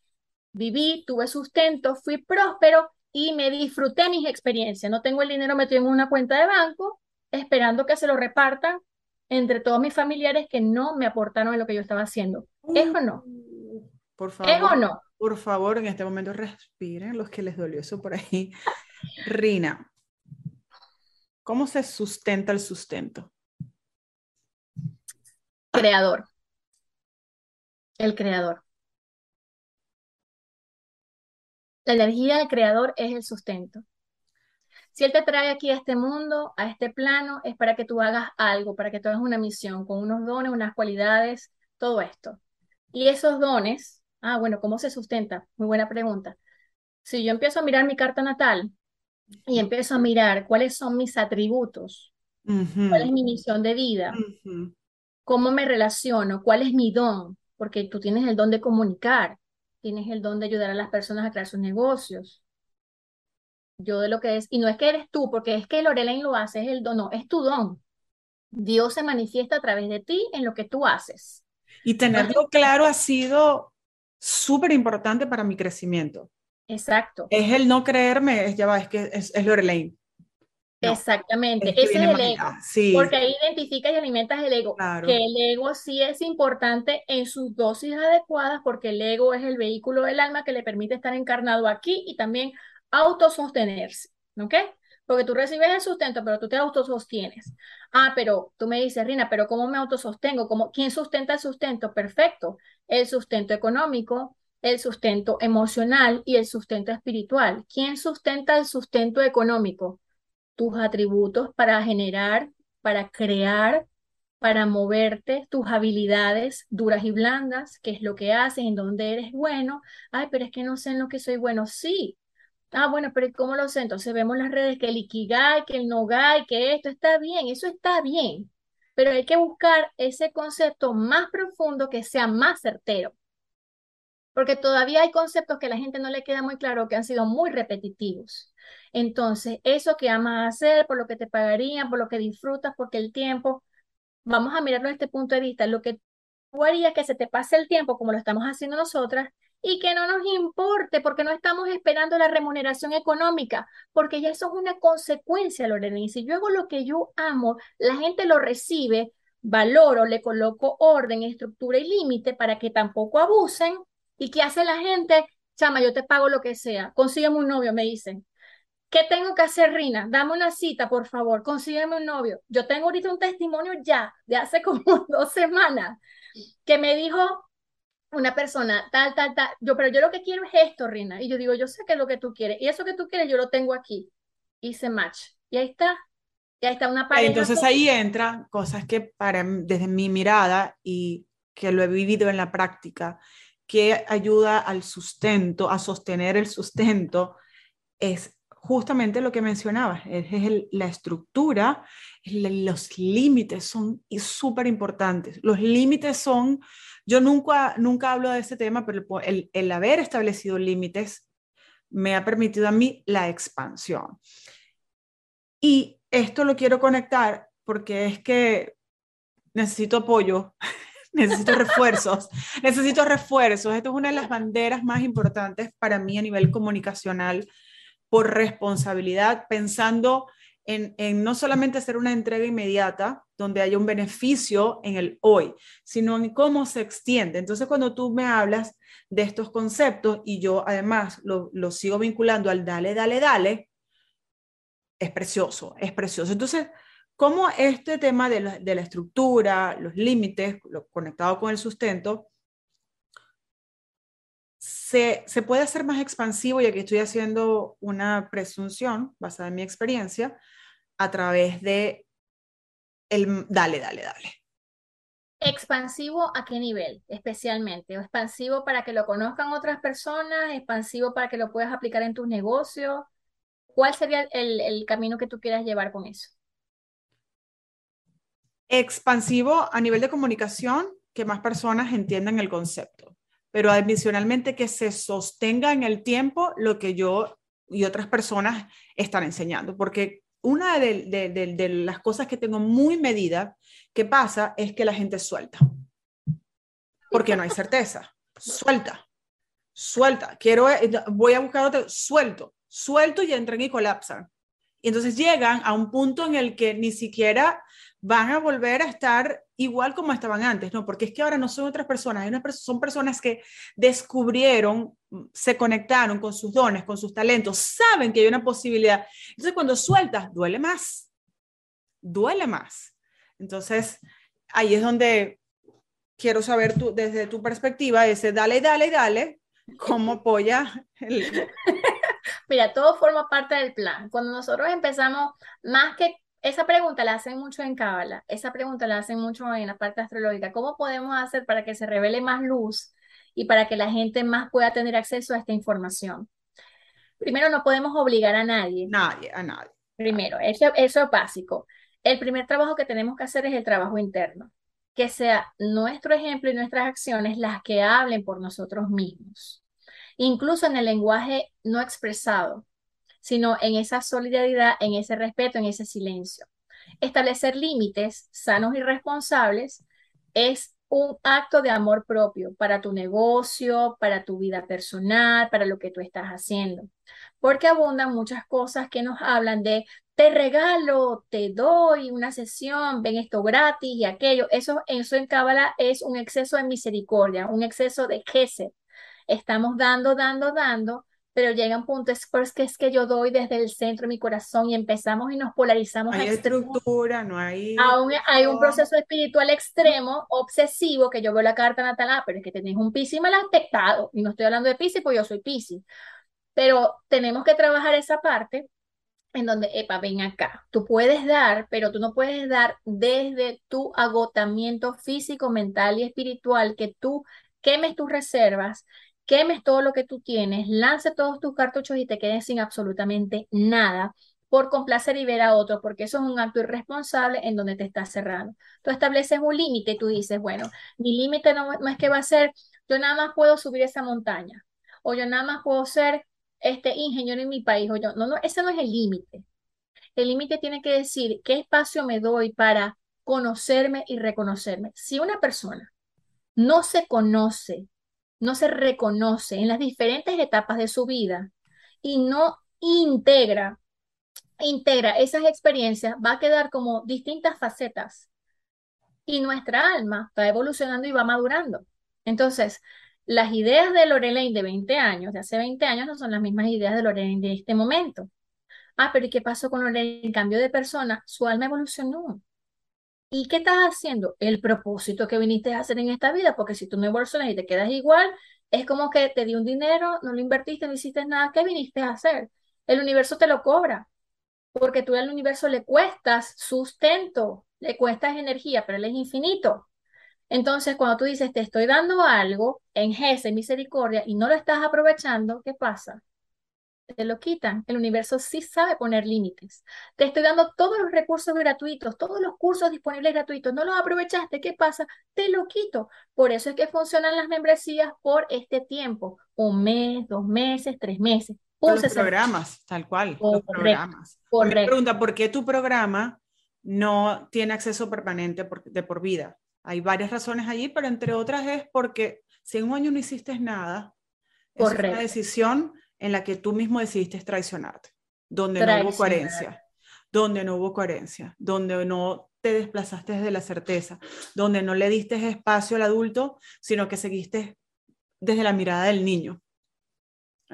viví, tuve sustento, fui próspero y me disfruté mis experiencias. No tengo el dinero metido en una cuenta de banco esperando que se lo repartan entre todos mis familiares que no me aportaron en lo que yo estaba haciendo. ¿Es o no? Por favor. ¿Es o no? Por favor, en este momento respiren los que les dolió eso por ahí. (laughs) Rina, ¿Cómo se sustenta el sustento? Creador. El creador. La energía del creador es el sustento. Si Él te trae aquí a este mundo, a este plano, es para que tú hagas algo, para que tú hagas una misión, con unos dones, unas cualidades, todo esto. Y esos dones, ah, bueno, ¿cómo se sustenta? Muy buena pregunta. Si yo empiezo a mirar mi carta natal, y empiezo a mirar cuáles son mis atributos, cuál es mi misión de vida, cómo me relaciono, cuál es mi don, porque tú tienes el don de comunicar, tienes el don de ayudar a las personas a crear sus negocios. Yo de lo que es, y no es que eres tú, porque es que Lorelaine lo hace, es el don, no, es tu don. Dios se manifiesta a través de ti en lo que tú haces. Y tenerlo claro ha sido súper importante para mi crecimiento. Exacto. Es el no creerme, es ya va, es que es, es Lorelaine. Exactamente, ese es el ego. Sí. Porque ahí identificas y alimentas el ego. Que el ego sí es importante en sus dosis adecuadas, porque el ego es el vehículo del alma que le permite estar encarnado aquí y también autosostenerse. ¿Ok? Porque tú recibes el sustento, pero tú te autosostienes. Ah, pero tú me dices, Rina, pero ¿cómo me autosostengo? ¿Cómo, ¿Quién sustenta el sustento? Perfecto. El sustento económico, el sustento emocional y el sustento espiritual. ¿Quién sustenta el sustento económico? Tus atributos para generar, para crear, para moverte, tus habilidades duras y blandas, qué es lo que haces, en dónde eres bueno. Ay, pero es que no sé en lo que soy bueno. Sí. Ah, bueno, pero ¿cómo lo sé? Entonces vemos las redes que el Ikigai, que el Nogai, que esto está bien, eso está bien. Pero hay que buscar ese concepto más profundo que sea más certero porque todavía hay conceptos que a la gente no le queda muy claro, que han sido muy repetitivos. Entonces, eso que amas hacer, por lo que te pagarían, por lo que disfrutas, porque el tiempo, vamos a mirarlo desde este punto de vista, lo que tú harías que se te pase el tiempo como lo estamos haciendo nosotras y que no nos importe porque no estamos esperando la remuneración económica, porque ya eso es una consecuencia, Lorena. Y si yo hago lo que yo amo, la gente lo recibe, valoro, le coloco orden, estructura y límite para que tampoco abusen ¿Y qué hace la gente? Chama, yo te pago lo que sea. Consígueme un novio, me dicen. ¿Qué tengo que hacer, Rina? Dame una cita, por favor. Consígueme un novio. Yo tengo ahorita un testimonio ya, de hace (laughs) como dos semanas, que me dijo una persona, tal, tal, tal. Yo, pero yo lo que quiero es esto, Rina. Y yo digo, yo sé que es lo que tú quieres. Y eso que tú quieres, yo lo tengo aquí. hice match. Y ahí está. Y ahí está una pareja. Entonces ahí entran cosas que para, desde mi mirada y que lo he vivido en la práctica, que ayuda al sustento, a sostener el sustento, es justamente lo que mencionabas, es, la estructura, los límites son súper importantes. Los límites son, yo nunca, nunca hablo de ese tema, pero el, el haber establecido límites me ha permitido a mí la expansión. Y esto lo quiero conectar porque es que necesito apoyo, (laughs) necesito refuerzos, necesito refuerzos. Esto es una de las banderas más importantes para mí a nivel comunicacional por responsabilidad, pensando en, no solamente hacer una entrega inmediata, donde haya un beneficio en el hoy, sino en cómo se extiende. Entonces, cuando tú me hablas de estos conceptos y yo además lo, lo sigo vinculando al dale, dale, dale, es precioso, es precioso. Entonces, ¿cómo este tema de la, de la estructura, los límites, lo conectado con el sustento, se, se, puede hacer más expansivo, y aquí estoy haciendo una presunción basada en mi experiencia, a través de el dale, dale, dale. ¿Expansivo a qué nivel especialmente? ¿O expansivo para que lo conozcan otras personas? ¿Expansivo para que lo puedas aplicar en tus negocios? ¿Cuál sería el, el camino que tú quieras llevar con eso? Expansivo a nivel de comunicación, que más personas entiendan el concepto pero adicionalmente que se sostenga en el tiempo lo que yo y otras personas están enseñando, porque una de, las cosas que tengo muy medida que pasa es que la gente suelta, porque no hay certeza, suelta, suelta, quiero, voy a buscar otro, suelto, suelto y entran y colapsan. Y entonces llegan a un punto en el que ni siquiera van a volver a estar igual como estaban antes, ¿no? Porque es que ahora no son otras personas, son personas que descubrieron, se conectaron con sus dones, con sus talentos, saben que hay una posibilidad. Entonces cuando sueltas, duele más, duele más. Entonces ahí es donde quiero saber tú, desde tu perspectiva, ese dale, dale, dale, cómo apoya el... (laughs) Mira, todo forma parte del plan. Cuando nosotros empezamos, más que esa pregunta la hacen mucho en Cábala, esa pregunta la hacen mucho en la parte astrológica. ¿Cómo podemos hacer para que se revele más luz y para que la gente más pueda tener acceso a esta información? Primero, no podemos obligar a nadie. Nadie, a nadie. Primero, eso, eso es básico. El primer trabajo que tenemos que hacer es el trabajo interno, que sea nuestro ejemplo y nuestras acciones las que hablen por nosotros mismos. Incluso en el lenguaje no expresado, sino en esa solidaridad, en ese respeto, en ese silencio. Establecer límites sanos y responsables es un acto de amor propio para tu negocio, para tu vida personal, para lo que tú estás haciendo. Porque abundan muchas cosas que nos hablan de te regalo, te doy una sesión, ven esto gratis y aquello. Eso, eso en Cábala es un exceso de misericordia, un exceso de se Estamos dando, dando, dando, pero llega un punto, es porque es que yo doy desde el centro de mi corazón y empezamos y nos polarizamos. Hay estructura, no hay... Aún hay un proceso espiritual extremo, obsesivo, que yo veo la carta natal, ah, pero es que tenés un Piscis mal aspectado, y no estoy hablando de Piscis, porque yo soy Piscis, pero tenemos que trabajar esa parte en donde, epa, ven acá, tú puedes dar, pero tú no puedes dar desde tu agotamiento físico, mental y espiritual, que tú quemes tus reservas quemes todo lo que tú tienes, lance todos tus cartuchos y te quedes sin absolutamente nada por complacer y ver a otro, porque eso es un acto irresponsable en donde te estás cerrando. Tú estableces un límite, tú dices, bueno, mi límite no, es que va a ser, yo nada más puedo subir esa montaña, o yo nada más puedo ser este ingeniero en mi país, o yo, no, no, ese no es el límite. El límite tiene que decir qué espacio me doy para conocerme y reconocerme. Si una persona no se conoce no se reconoce en las diferentes etapas de su vida y no integra, integra esas experiencias, va a quedar como distintas facetas. Y nuestra alma va evolucionando y va madurando. Entonces, las ideas de Lorelaine de 20 años, de hace 20 años, no son las mismas ideas de Lorelaine de este momento. Ah, pero ¿y qué pasó con Lorelaine? En cambio de persona, su alma evolucionó. ¿Y qué estás haciendo? El propósito que viniste a hacer en esta vida, porque si tú no evolucionas y te quedas igual, es como que te di un dinero, no lo invertiste, no hiciste nada, ¿qué viniste a hacer? El universo te lo cobra. porque tú al universo le cuestas sustento, le cuestas energía, pero él es infinito. Entonces, cuando tú dices, te estoy dando algo en Gs, misericordia, y no lo estás aprovechando, ¿qué pasa? Te lo quitan. El universo sí sabe poner límites. Te estoy dando todos los recursos gratuitos, todos los cursos disponibles gratuitos. No los aprovechaste. ¿Qué pasa? Te lo quito. Por eso es que funcionan las membresías por este tiempo. Un mes, dos meses, tres meses. los programas, tal cual. los programas. Correcto. pregunta, ¿por qué tu programa no tiene acceso permanente de por vida? Hay varias razones allí, pero entre otras es porque si en un año no hiciste nada, es una decisión en la que tú mismo decidiste traicionarte, donde no hubo coherencia, donde no hubo coherencia, donde no te desplazaste desde la certeza, donde no le diste espacio al adulto, sino que seguiste desde la mirada del niño.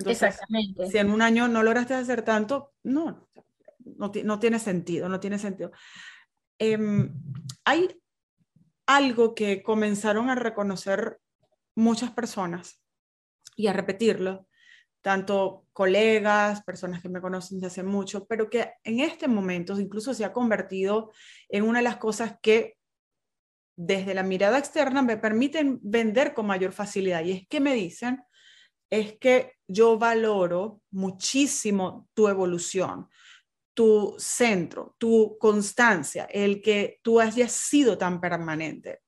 Exactamente. Si en un año no lograste hacer tanto, no, no, no tiene sentido, no tiene sentido. Em, hay algo que comenzaron a reconocer muchas personas y a repetirlo, tanto colegas, personas que me conocen desde hace mucho, pero que en este momento incluso se ha convertido en una de las cosas que desde la mirada externa me permiten vender con mayor facilidad. Y es que me dicen, es que yo valoro muchísimo tu evolución, tu centro, tu constancia, el que tú hayas sido tan permanente.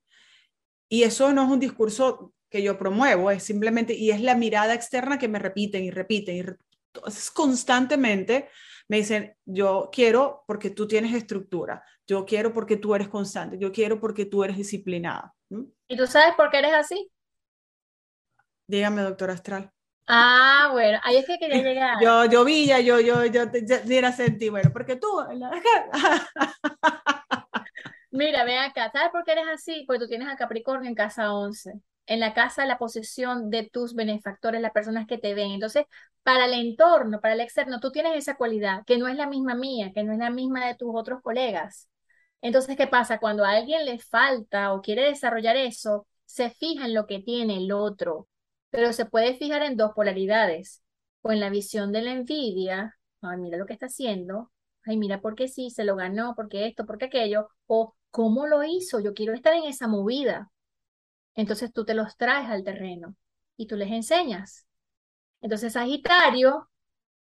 Y eso no es un discurso que yo promuevo, es simplemente, y es la mirada externa que me repiten y repiten. Y Entonces, constantemente me dicen, yo quiero porque tú tienes estructura, yo quiero porque tú eres constante, yo quiero porque tú eres disciplinada. ¿Y tú sabes por qué eres así? Dígame, doctor Astral. Ah, bueno, ahí es que quería (laughs) llegar. Yo, yo vi, ya, yo, yo, yo, ya, sentí, bueno, porque tú, (laughs) Mira, ve acá, ¿sabes por qué eres así? Porque tú tienes a Capricornio en casa 11, en la casa la posesión de tus benefactores, las personas que te ven. Entonces, para el entorno, para el externo, tú tienes esa cualidad que no es la misma mía, que no es la misma de tus otros colegas. Entonces, ¿qué pasa? Cuando a alguien le falta o quiere desarrollar eso, se fija en lo que tiene el otro pero se puede fijar en dos polaridades, o en la visión de la envidia, ay, mira lo que está haciendo, ay, mira por qué sí, se lo ganó, porque esto, porque aquello, o cómo lo hizo, yo quiero estar en esa movida. Entonces tú te los traes al terreno y tú les enseñas. Entonces Sagitario,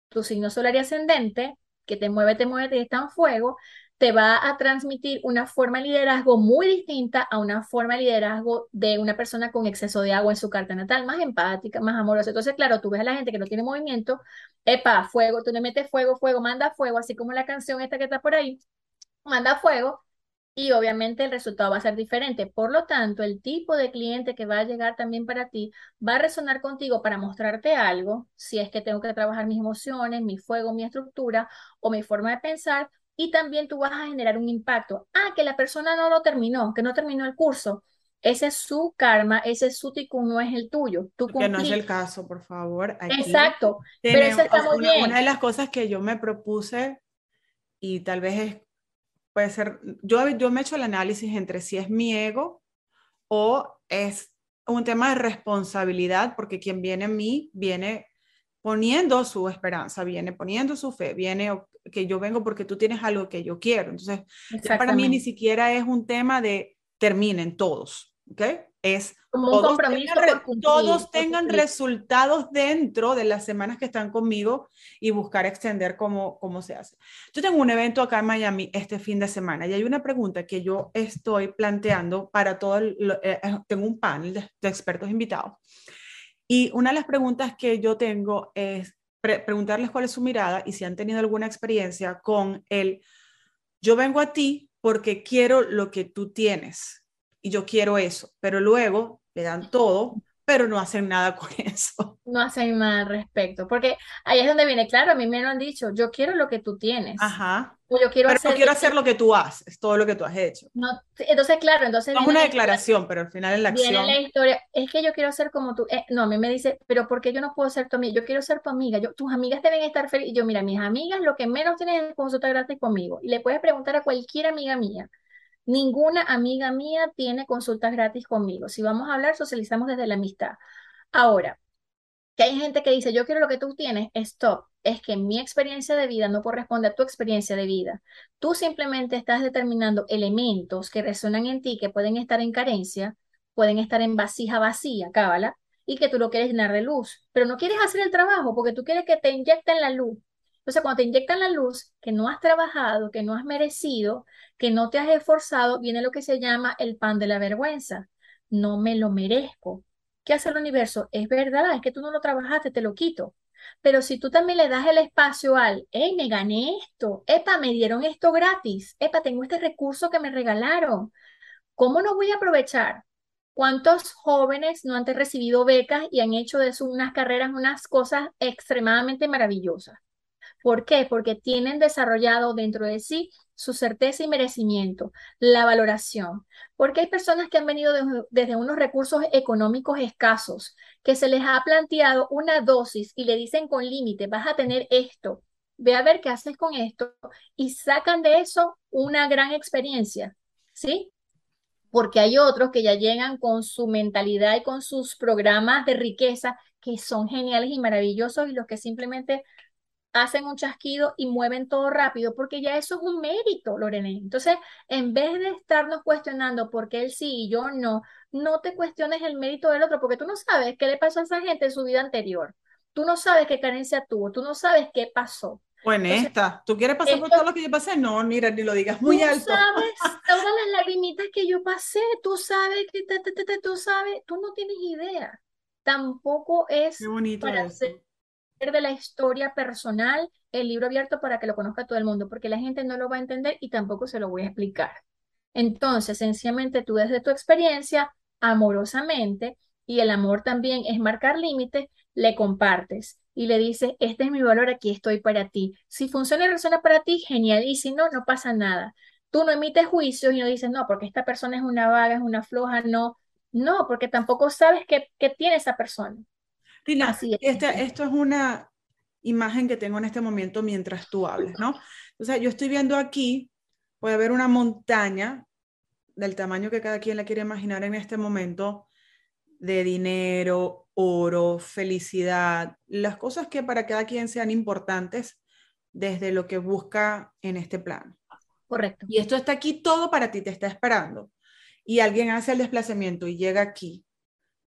tu signo solar y ascendente, que te mueve, te mueve, te está en fuego, te va a transmitir una forma de liderazgo muy distinta a una forma de liderazgo de una persona con exceso de agua en su carta natal, más empática, más amorosa. Entonces, claro, tú ves a la gente que no tiene movimiento, epa, fuego, tú le metes fuego, fuego, manda fuego, así como la canción esta que está por ahí, manda fuego, y obviamente el resultado va a ser diferente. Por lo tanto, el tipo de cliente que va a llegar también para ti va a resonar contigo para mostrarte algo, si es que tengo que trabajar mis emociones, mi fuego, mi estructura o mi forma de pensar, y también tú vas a generar un impacto. Ah, que la persona no lo terminó, que no terminó el curso. Ese es su karma, ese es su tikkun, no es el tuyo. Tú que no es el caso, por favor. Exacto. pero eso está muy una, bien. Una de las cosas que yo me propuse, y tal vez es, puede ser, yo, yo me he hecho el análisis entre si es mi ego o es un tema de responsabilidad, porque quien viene a mí viene poniendo su esperanza, viene poniendo su fe, viene que yo vengo porque tú tienes algo que yo quiero. Entonces, para mí ni siquiera es un tema de terminen todos, ¿ok? Es como un compromiso todos tengan resultados dentro de las semanas que están conmigo y buscar extender cómo, cómo se hace. Yo tengo un evento acá en Miami este fin de semana y hay una pregunta que yo estoy planteando para todo, el, eh, eh, tengo un panel de expertos invitados. Y una de las preguntas que yo tengo es preguntarles cuál es su mirada y si han tenido alguna experiencia con el, yo vengo a ti porque quiero lo que tú tienes y yo quiero eso, pero luego le dan todo, pero no hacen nada (laughs) con eso. No hacen nada al respecto, porque ahí es donde viene, claro, a mí me lo han dicho, yo quiero lo que tú tienes. Ajá. O yo quiero pero hacer, no quiero hacer lo que tú haces, todo lo que tú has hecho. No, entonces, claro, entonces... No es una declaración, pero al final en la acción... Viene la historia, es que yo quiero ser como tú. Eh, no, a mí me dice, pero ¿por qué yo no puedo ser tu amiga? Yo quiero ser tu amiga, yo, tus amigas deben estar felices. Y yo, mira, mis amigas lo que menos tienen es consulta gratis conmigo. Y le puedes preguntar a cualquier amiga mía. Ninguna amiga mía tiene consultas gratis conmigo. Si vamos a hablar, socializamos desde la amistad. Ahora, que hay gente que dice, yo quiero lo que tú tienes, stop. es que mi experiencia de vida no corresponde a tu experiencia de vida. Tú simplemente estás determinando elementos que resuenan en ti, que pueden estar en carencia, pueden estar en vasija vacía, cábala, y que tú lo quieres llenar de luz, pero no quieres hacer el trabajo porque tú quieres que te inyecten la luz. Entonces, cuando te inyectan la luz, que no has trabajado, que no has merecido, que no te has esforzado, viene lo que se llama el pan de la vergüenza. No me lo merezco. ¿Qué hace el universo? Es verdad, es que tú no lo trabajaste, te lo quito. Pero si tú también le das el espacio al, hey, me gané esto, epa, me dieron esto gratis, epa, tengo este recurso que me regalaron, ¿cómo no voy a aprovechar? ¿Cuántos jóvenes no han recibido becas y han hecho de eso unas carreras, unas cosas extremadamente maravillosas? ¿Por qué? Porque tienen desarrollado dentro de sí su certeza y merecimiento, la valoración. Porque hay personas que han venido desde unos recursos económicos escasos, que se les ha planteado una dosis y le dicen con límite, vas a tener esto, ve a ver qué haces con esto y sacan de eso una gran experiencia, ¿sí? Porque hay otros que ya llegan con su mentalidad y con sus programas de riqueza que son geniales y maravillosos y los que simplemente hacen un chasquido y mueven todo rápido, porque ya eso es un mérito, Lorena. Entonces, en vez de estarnos cuestionando por qué él sí y yo no, no te cuestiones el mérito del otro, porque tú no sabes qué le pasó a esa gente en su vida anterior. Tú no sabes qué carencia tuvo, tú no sabes qué pasó. Bueno, esta, ¿tú quieres pasar por todo lo que yo pasé? No, mira, ni lo digas muy alto. Tú sabes (laughs) todas las lagrimitas que yo pasé, tú sabes que tú sabes, tú no tienes idea. Tampoco es para hacer de la historia personal el libro abierto para que lo conozca todo el mundo, porque la gente no lo va a entender y tampoco se lo voy a explicar. Entonces, sencillamente tú desde tu experiencia, amorosamente, y el amor también es marcar límites, le compartes y le dices, este es mi valor, aquí estoy para ti. Si funciona y resuena para ti, genial, y si no, no pasa nada. Tú no emites juicios y no dices, no, porque esta persona es una vaga, es una floja, no, no, porque tampoco sabes qué, qué tiene esa persona. Tina, este, esto es una imagen que tengo en este momento mientras tú hablas, ¿no? O sea, yo estoy viendo aquí, puede haber una montaña del tamaño que cada quien la quiere imaginar en este momento, de dinero, oro, felicidad, las cosas que para cada quien sean importantes desde lo que busca en este plano. Correcto. Y esto está aquí todo para ti, te está esperando. Y alguien hace el desplazamiento y llega aquí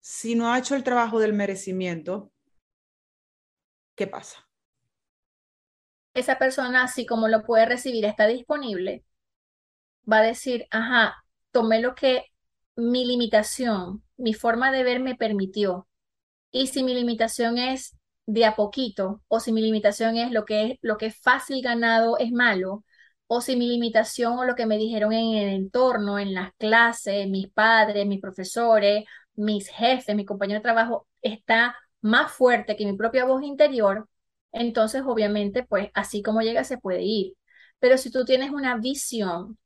si no ha hecho el trabajo del merecimiento, ¿qué pasa? Esa persona, así como lo puede recibir, está disponible, va a decir, ajá, tomé lo que mi limitación, mi forma de ver me permitió. Y si mi limitación es de a poquito, o si mi limitación es lo que es, lo que es fácil ganado es malo, o si mi limitación o lo que me dijeron en el entorno, en las clases, mis padres, mis profesores, mis jefes, mi compañero de trabajo está más fuerte que mi propia voz interior, entonces obviamente pues así como llega se puede ir. Pero si tú tienes una visión,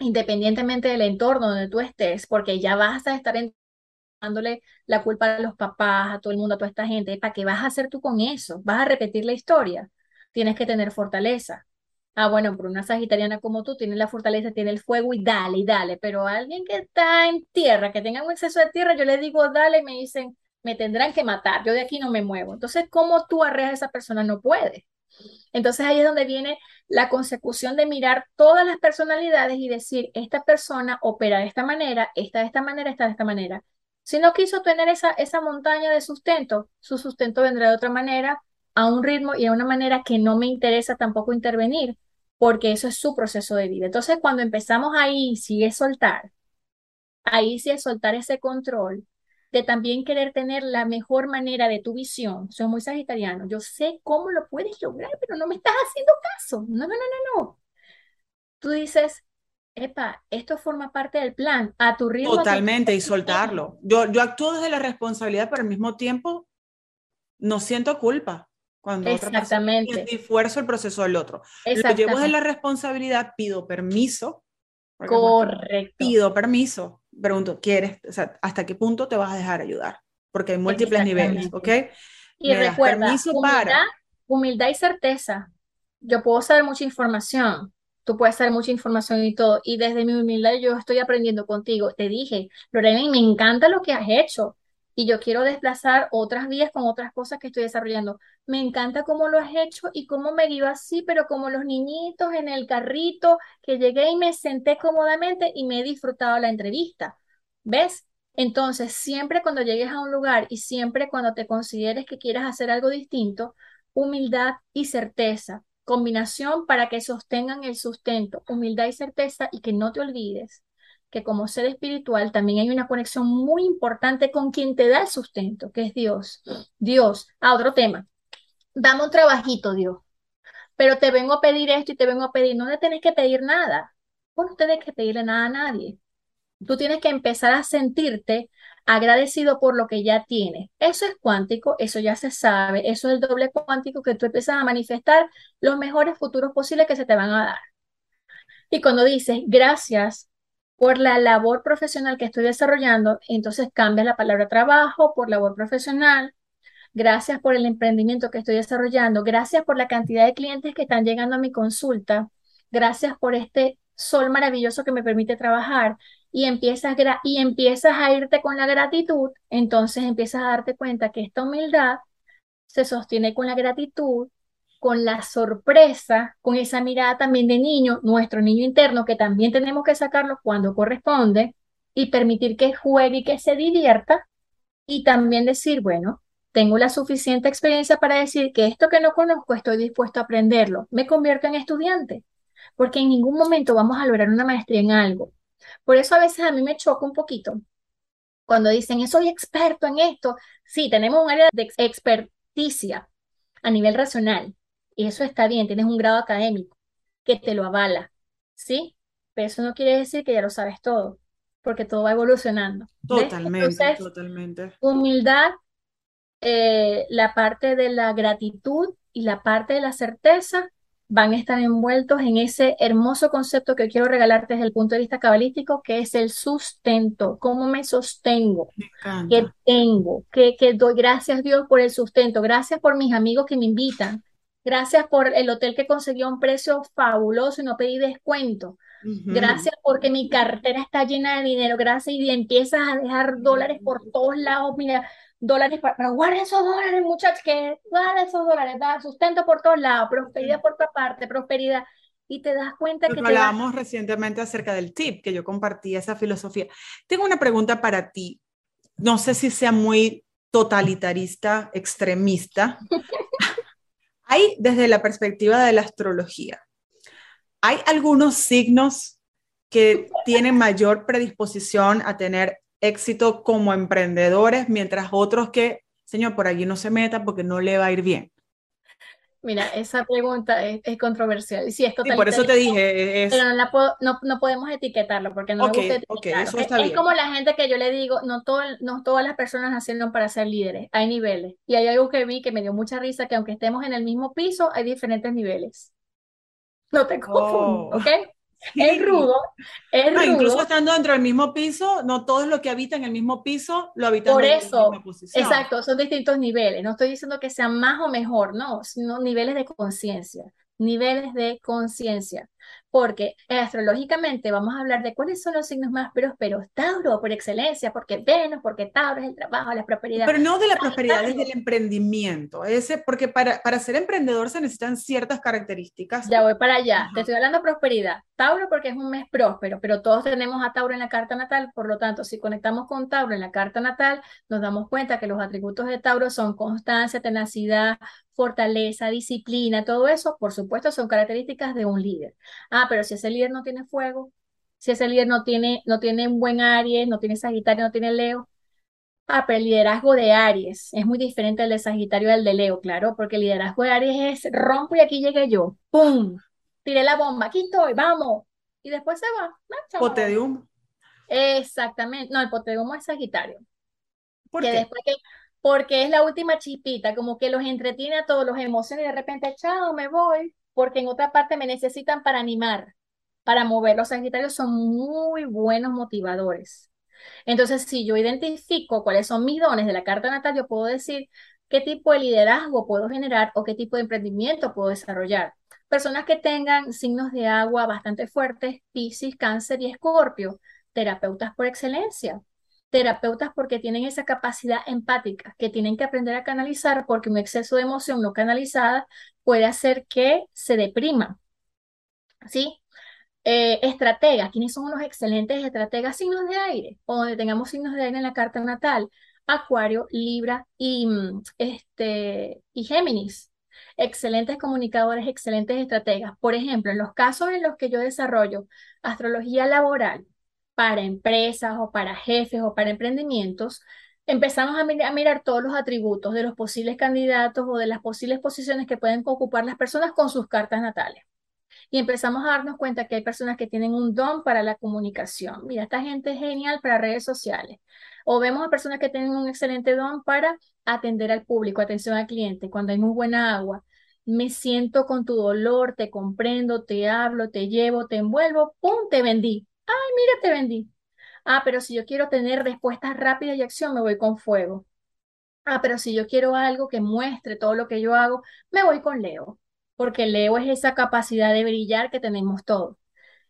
independientemente del entorno donde tú estés, porque ya vas a estar dándole la culpa a los papás, a todo el mundo, a toda esta gente, ¿para qué vas a hacer tú con eso? ¿Vas a repetir la historia? Tienes que tener fortaleza. Ah, bueno, por una sagitariana como tú, tiene la fortaleza, tiene el fuego y dale, y dale. Pero alguien que está en tierra, que tenga un exceso de tierra, yo le digo dale y me dicen, me tendrán que matar, yo de aquí no me muevo. Entonces, ¿cómo tú arreas a esa persona? No puede. Entonces ahí es donde viene la consecución de mirar todas las personalidades y decir, esta persona opera de esta manera, esta de esta manera, esta de esta manera. Si no quiso tener esa, esa montaña de sustento, su sustento vendrá de otra manera, a un ritmo y a una manera que no me interesa tampoco intervenir, porque eso es su proceso de vida. Entonces, cuando empezamos ahí, sí es soltar, ahí sí es soltar ese control de también querer tener la mejor manera de tu visión. Soy muy sagitariano, yo sé cómo lo puedes lograr, pero no me estás haciendo caso. No, no, no, no, no. Tú dices, epa, esto forma parte del plan, a tu ritmo. Totalmente, y soltarlo. Yo, yo actúo desde la responsabilidad, pero al mismo tiempo no siento culpa cuando Exactamente. y esfuerzo el proceso del otro. Lo llevo de la responsabilidad, pido permiso. Correcto. Pido permiso. Pregunto, ¿quieres? O sea, ¿hasta qué punto te vas a dejar ayudar? Porque hay múltiples niveles, ¿ok? Y recuerda, humildad, humildad y certeza. Yo puedo saber mucha información, tú puedes saber mucha información y todo, y desde mi humildad yo estoy aprendiendo contigo. Te dije, Lorena, me encanta lo que has hecho, y yo quiero desplazar otras vías con otras cosas que estoy desarrollando. Me encanta cómo lo has hecho y cómo me guío así, pero como los niñitos en el carrito, que llegué y me senté cómodamente y me he disfrutado la entrevista. ¿Ves? Entonces, siempre cuando llegues a un lugar y siempre cuando te consideres que quieras hacer algo distinto, humildad y certeza, combinación para que sostengan el sustento, humildad y certeza y que no te olvides que como ser espiritual también hay una conexión muy importante con quien te da el sustento, que es Dios. Dios, a ah, otro tema, dame un trabajito, Dios, pero te vengo a pedir esto y te vengo a pedir, no le tenés que pedir nada, no tenés que pedirle nada a nadie. Tú tienes que empezar a sentirte agradecido por lo que ya tienes. Eso es cuántico, eso ya se sabe, eso es el doble cuántico que tú empiezas a manifestar los mejores futuros posibles que se te van a dar. Y cuando dices gracias por la labor profesional que estoy desarrollando, entonces cambia la palabra trabajo por labor profesional. Gracias por el emprendimiento que estoy desarrollando. Gracias por la cantidad de clientes que están llegando a mi consulta. Gracias por este sol maravilloso que me permite trabajar y empiezas, y empiezas a irte con la gratitud, entonces empiezas a darte cuenta que esta humildad se sostiene con la gratitud, con la sorpresa, con esa mirada también de niño, nuestro niño interno, que también tenemos que sacarlo cuando corresponde y permitir que juegue y que se divierta y también decir, bueno, tengo la suficiente experiencia para decir que esto que no conozco estoy dispuesto a aprenderlo, me convierto en estudiante, porque en ningún momento vamos a lograr una maestría en algo por eso a veces a mí me choca un poquito cuando dicen, soy experto en esto. Sí, tenemos un área de experticia a nivel racional. Y eso está bien, tienes un grado académico que te lo avala. ¿Sí? Pero eso no quiere decir que ya lo sabes todo, porque todo va evolucionando. Totalmente, totalmente. Humildad, eh, la parte de la gratitud y la parte de la certeza van a estar envueltos en ese hermoso concepto que quiero regalarte desde el punto de vista cabalístico, que es el sustento. ¿Cómo me sostengo? ¿Qué tengo? ¿Qué, doy? Gracias Dios por el sustento. Gracias por mis amigos que me invitan. Gracias por el hotel que consiguió un precio fabuloso y no pedí descuento. Gracias porque mi cartera está llena de dinero. Gracias y empiezas a dejar dólares por todos lados. Mira, dólares, para, pero guarda esos dólares, muchachos, que guarda esos dólares, da sustento por todos lados, prosperidad por otra parte, prosperidad. Y te das cuenta que... Hablábamos recientemente acerca del tip, que yo compartí esa filosofía. Tengo una pregunta para ti. No sé si sea muy totalitarista, extremista. (laughs) hay, desde la perspectiva de la astrología, ¿hay algunos signos que tienen mayor predisposición a tener éxito como emprendedores, mientras otros que, señor, por allí no se meta porque no le va a ir bien? Mira, esa pregunta es, controversial. Sí, es por eso te dije. Pero no, no, podemos etiquetarlo porque no okay, eso está es, como la gente que yo le digo, no, todo, no todas las personas nacieron para ser líderes, hay niveles. Y hay algo que vi que me dio mucha risa, que aunque estemos en el mismo piso, hay diferentes niveles. No te oh. ¿ok? Es rudo, es rudo. Incluso estando dentro del mismo piso, no todos los que habitan en el mismo piso lo habitan Por eso, la misma posición. Exacto, son distintos niveles. No estoy diciendo que sean más o mejor, no, sino niveles de conciencia, niveles de conciencia porque astrológicamente vamos a hablar de cuáles son los signos más prósperos. Tauro, por excelencia, porque Venus, porque Tauro es el trabajo, la prosperidad. Pero no de la prosperidad, es del emprendimiento. Ese, porque para, para ser emprendedor se necesitan ciertas características. Ya voy para allá. Te estoy hablando de prosperidad. Tauro porque es un mes próspero, pero todos tenemos a Tauro en la carta natal, por lo tanto, si conectamos con Tauro en la carta natal, nos damos cuenta que los atributos de Tauro son constancia, tenacidad, fortaleza, disciplina, todo eso, por supuesto, son características de un líder. Ah, pero si ese líder no tiene fuego, si ese líder no tiene, no tiene un buen Aries, no tiene Sagitario, no tiene Leo. Ah, pero el liderazgo de Aries es muy diferente al de Sagitario y al de Leo, claro, porque el liderazgo de Aries es rompo y aquí llegué yo, ¡pum! Tiré la bomba, aquí estoy, vamos. Y después se va. Pote de humo. Exactamente. No, el pote de humo es Sagitario. ¿Por qué? Después que, porque es la última chispita, como que los entretiene a todos, los emociones y de repente, chao, me voy porque en otra parte me necesitan para animar, para mover. Los Sagitarios son muy buenos motivadores. Entonces, si yo identifico cuáles son mis dones de la carta natal, yo puedo decir qué tipo de liderazgo puedo generar o qué tipo de emprendimiento puedo desarrollar. Personas que tengan signos de agua bastante fuertes, Piscis, Cáncer y Escorpio, terapeutas por excelencia. Terapeutas porque tienen esa capacidad empática que tienen que aprender a canalizar porque un exceso de emoción no canalizada puede hacer que se deprima. ¿Sí? Eh, estrategas, ¿quiénes son unos excelentes estrategas? Signos de aire, o donde tengamos signos de aire en la carta natal, Acuario, Libra y, mm, este, y Géminis. Excelentes comunicadores, excelentes estrategas. Por ejemplo, en los casos en los que yo desarrollo astrología laboral, para empresas o para jefes o para emprendimientos, empezamos a, mirar todos los atributos de los posibles candidatos o de las posibles posiciones que pueden ocupar las personas con sus cartas natales. Y empezamos a darnos cuenta que hay personas que tienen un don para la comunicación. Mira, esta gente es genial para redes sociales. O vemos a personas que tienen un excelente don para atender al público, atención al cliente, cuando hay muy buena agua. Me siento con tu dolor, te comprendo, te hablo, te llevo, te envuelvo, ¡pum! Te vendí. Ay, mira, te vendí. Ah, pero si yo quiero tener respuestas rápidas y acción, me voy con fuego. Ah, pero si yo quiero algo que muestre todo lo que yo hago, me voy con Leo, porque Leo es esa capacidad de brillar que tenemos todos.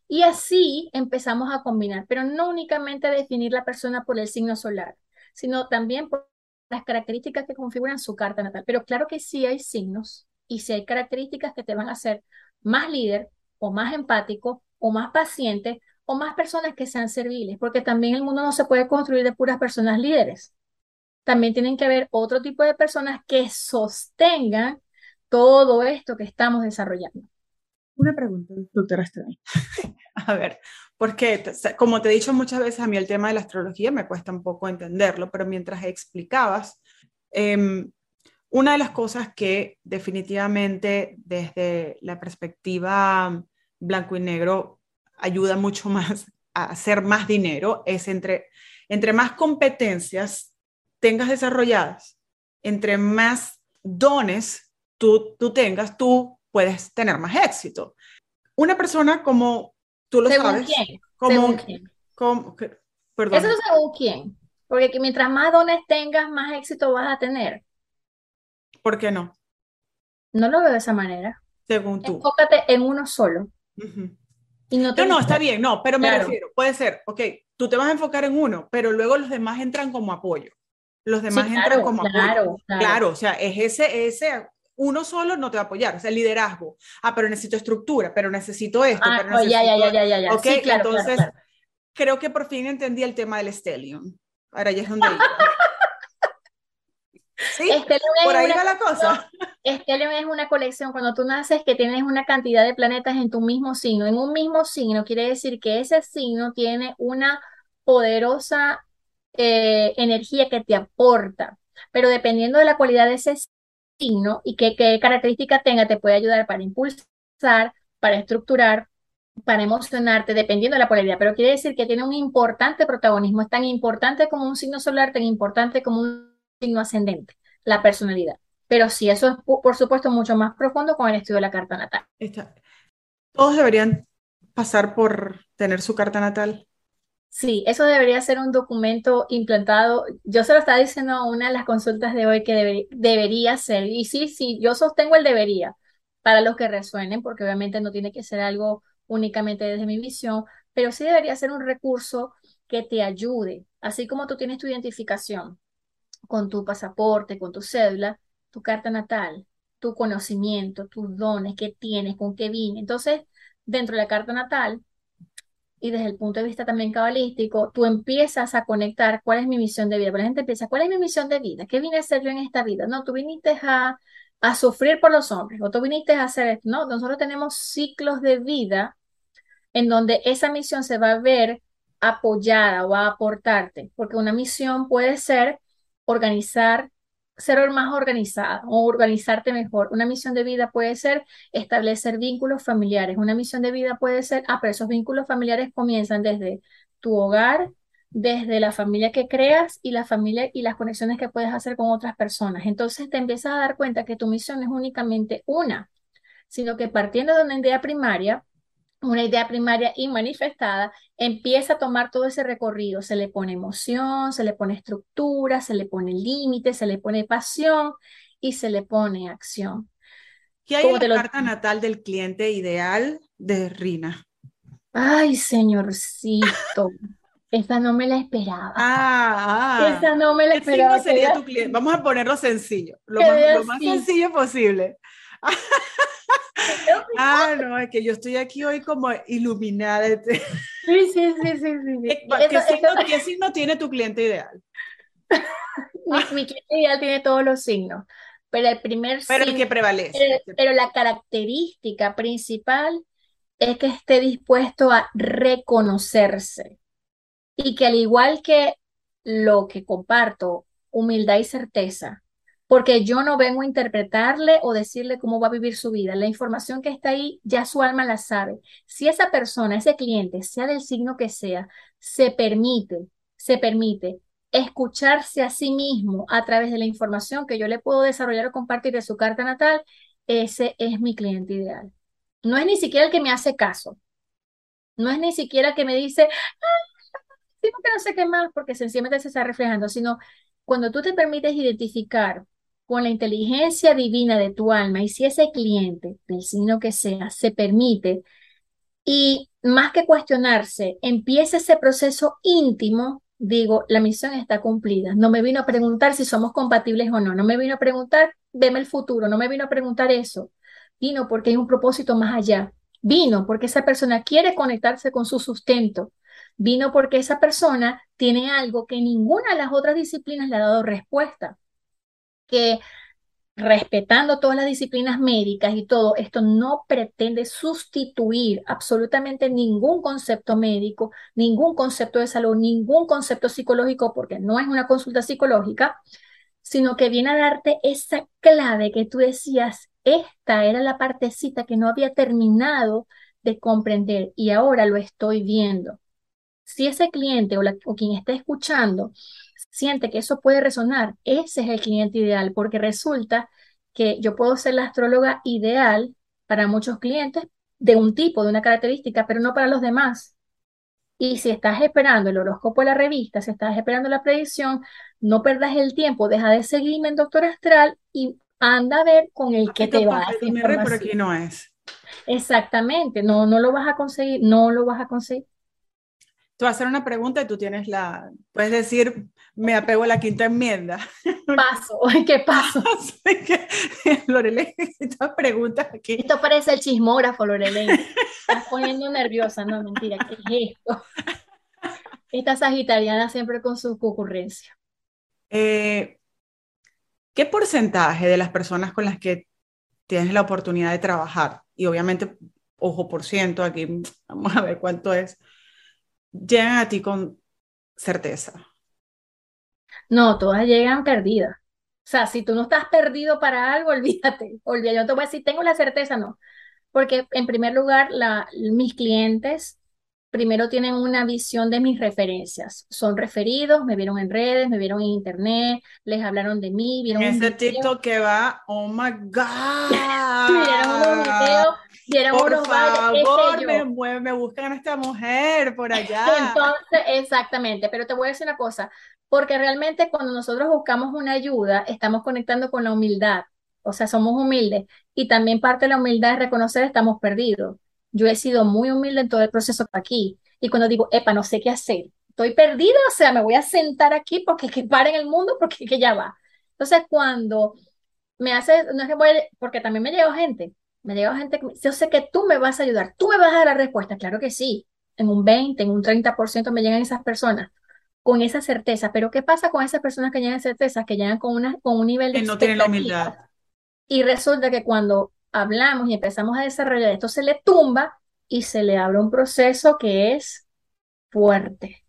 Y así empezamos a combinar, pero no únicamente a definir la persona por el signo solar, sino también por las características que configuran su carta natal. Pero claro que sí hay signos y sí hay características que te van a hacer más líder o más empático o más paciente o más personas que sean serviles, porque también el mundo no se puede construir de puras personas líderes. También tienen que haber otro tipo de personas que sostengan todo esto que estamos desarrollando. Una pregunta, doctora Estrella. (laughs) a ver, porque como te he dicho muchas veces, a mí el tema de la astrología me cuesta un poco entenderlo, pero mientras explicabas, em, una de las cosas que definitivamente desde la perspectiva blanco y negro ayuda mucho más a hacer más dinero es entre, entre más competencias tengas desarrolladas, entre más dones tú, tú tengas, tú puedes tener más éxito. Una persona como tú lo sabes, quién? como, quién? perdón. Eso según quién, porque mientras más dones tengas, más éxito vas a tener. ¿Por qué no? No lo veo de esa manera. Según tú. Enfócate en uno solo no, no, está bien, no, pero me refiero, puede ser, ok, tú te vas a enfocar en uno, pero luego los demás entran como apoyo. Los demás entran como apoyo. Claro, claro, o sea, es ese, ese, uno solo no te va a apoyar, o sea, el liderazgo. Ah, pero necesito estructura, pero necesito esto, ah, pero necesito... ya, ya, ya, ya, ya. Ok, entonces, creo que por fin entendí el tema del Stellium. Ahora ya es donde (laughs) Sí, por ahí va la cosa. Stellium es una colección, cuando tú naces, que tienes una cantidad de planetas en tu mismo signo. En un mismo signo quiere decir que ese signo tiene una poderosa eh, energía que te aporta, pero dependiendo de la cualidad de ese signo y qué, qué características tenga, te puede ayudar para impulsar, para estructurar, para emocionarte, dependiendo de la polaridad, pero quiere decir que tiene un importante protagonismo, es tan importante como un signo solar, tan importante como un signo ascendente, la personalidad. Pero sí, eso es, por supuesto, mucho más profundo con el estudio de la carta natal. Todos deberían pasar por tener su carta natal. Sí, eso debería ser un documento implantado. Yo se lo estaba diciendo a una de las consultas de hoy que debería ser. Y sí, sí, yo sostengo el debería para los que resuenen, porque obviamente no tiene que ser algo únicamente desde mi visión, pero sí debería ser un recurso que te ayude, así como tú tienes tu identificación con tu pasaporte, con tu cédula, tu carta natal, tu conocimiento, tus dones, qué tienes, con qué vine. Entonces, dentro de la carta natal y desde el punto de vista también cabalístico, tú empiezas a conectar cuál es mi misión de vida. Por la gente empieza, ¿cuál es mi misión de vida? ¿Qué vine a hacer yo en esta vida? No, tú viniste a, a sufrir por los hombres o tú viniste a hacer esto. No, nosotros tenemos ciclos de vida en donde esa misión se va a ver apoyada o a aportarte, porque una misión puede ser organizar, ser más organizada o organizarte mejor. Una misión de vida puede ser establecer vínculos familiares. Una misión de vida puede ser, ah, pero esos vínculos familiares comienzan desde tu hogar, desde la familia que creas y la familia y las conexiones que puedes hacer con otras personas. Entonces te empiezas a dar cuenta que tu misión es únicamente una, sino que partiendo de una idea primaria, una idea primaria y manifestada, empieza a tomar todo ese recorrido. Se le pone emoción, se le pone estructura, se le pone límite, se le pone pasión y se le pone acción. ¿Qué hay en la carta natal del cliente ideal de Rina? Ay, señorcito. (laughs) Esa no me la esperaba. Ah, ah. Esa no me la esperaba. sería tu cliente? Vamos a ponerlo sencillo, lo más, sencillo posible. (laughs) ah, no, es que yo estoy aquí hoy como iluminada. Sí, sí, sí, sí. sí. ¿Qué, signo, tiene tu cliente ideal? (laughs) mi, cliente ideal tiene todos los signos, pero el primer Pero el que prevalece. pero la característica principal es que esté dispuesto a reconocerse y que al igual que lo que comparto, humildad y certeza, porque yo no vengo a interpretarle o decirle cómo va a vivir su vida. La información que está ahí, ya su alma la sabe. Si esa persona, ese cliente, sea del signo que sea, se permite, se permite escucharse a sí mismo a través de la información que yo le puedo desarrollar o compartir de su carta natal, ese es mi cliente ideal. No es ni siquiera el que me hace caso. No es ni siquiera el que me dice, digo que no sé qué más, porque sencillamente se está reflejando, sino cuando tú te permites identificar con la inteligencia divina de tu alma y si ese cliente, del signo que sea, se permite y más que cuestionarse, empieza ese proceso íntimo, digo, la misión está cumplida. No me vino a preguntar si somos compatibles o no, no me vino a preguntar, veme el futuro, no me vino a preguntar eso. Vino porque hay un propósito más allá. Vino porque esa persona quiere conectarse con su sustento, vino porque esa persona tiene algo que ninguna de las otras disciplinas le ha dado respuesta, que respetando todas las disciplinas médicas y todo, esto no pretende sustituir absolutamente ningún concepto médico, ningún concepto de salud, ningún concepto psicológico, porque no es una consulta psicológica, sino que viene a darte esa clave que tú decías, esta era la partecita que no había terminado de comprender y ahora lo estoy viendo si ese cliente o, quien está escuchando siente que eso puede resonar, ese es el cliente ideal, porque resulta que yo puedo ser la astróloga ideal para muchos clientes de un tipo, de una característica, pero no para los demás. Y si estás esperando el horóscopo de la revista, si estás esperando la predicción, no perdas el tiempo, deja de seguirme en Doctor Astral y anda a ver con el que te va a hacer. Por aquí no es. Exactamente, no, no lo vas a conseguir, no lo vas a conseguir tú vas a hacer una pregunta y tú tienes la, puedes decir, me apego a la quinta enmienda. (laughs) Paso, (laughs) ¿qué paso? (laughs) Lorelei, estas preguntas aquí. Esto parece el chismógrafo, Lorelei. Estás poniendo nerviosa, no, mentira, ¿qué es esto? Esta sagitariana siempre con su concurrencia. Eh, ¿Qué porcentaje de las personas con las que tienes la oportunidad de trabajar, y obviamente, ojo por ciento, aquí vamos a ver cuánto es, llegan a ti con certeza? No, todas llegan perdidas. O sea, si tú no estás perdido para algo, (laughs) olvídate, olvídate. Yo te voy a decir, tengo la certeza, no. Porque en primer lugar, la, mis clientes primero tienen una visión de mis referencias. Son referidos, me vieron en redes, me vieron en internet, les hablaron de mí, vieron Ese TikTok que va, oh my (laughs) God. vieron unos videos, por favor, me, me buscan a esta mujer por allá. Entonces, exactamente, pero te voy a decir una cosa, porque realmente cuando nosotros buscamos una ayuda, estamos conectando con la humildad. O sea, somos humildes. Y también parte de la humildad es reconocer estamos perdidos. Yo he sido muy humilde en todo el proceso aquí. Y cuando digo, epa, no sé qué hacer, estoy perdida, o sea, me voy a sentar aquí porque que pare en el mundo, porque que ya va. Entonces, cuando me hace, no es que voy, porque también me llegó gente, me llegó gente que yo sé que tú me vas a ayudar, tú me vas a dar la respuesta, claro que sí, en un 20, en un 30% me llegan esas personas con esa certeza, pero ¿qué pasa con esas personas que llegan certeza, que llegan con, una, con un nivel de... Que no tienen la humildad. Y resulta que cuando hablamos y empezamos a desarrollar esto, se le tumba y se le abre un proceso que es fuerte.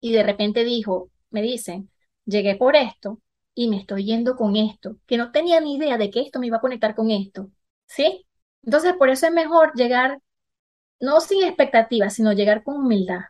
Y de repente dijo, me dicen, llegué por esto y me estoy yendo con esto, que no tenía ni idea de que esto me iba a conectar con esto. ¿Sí? Entonces, por eso es mejor llegar, no sin expectativas, sino llegar con humildad.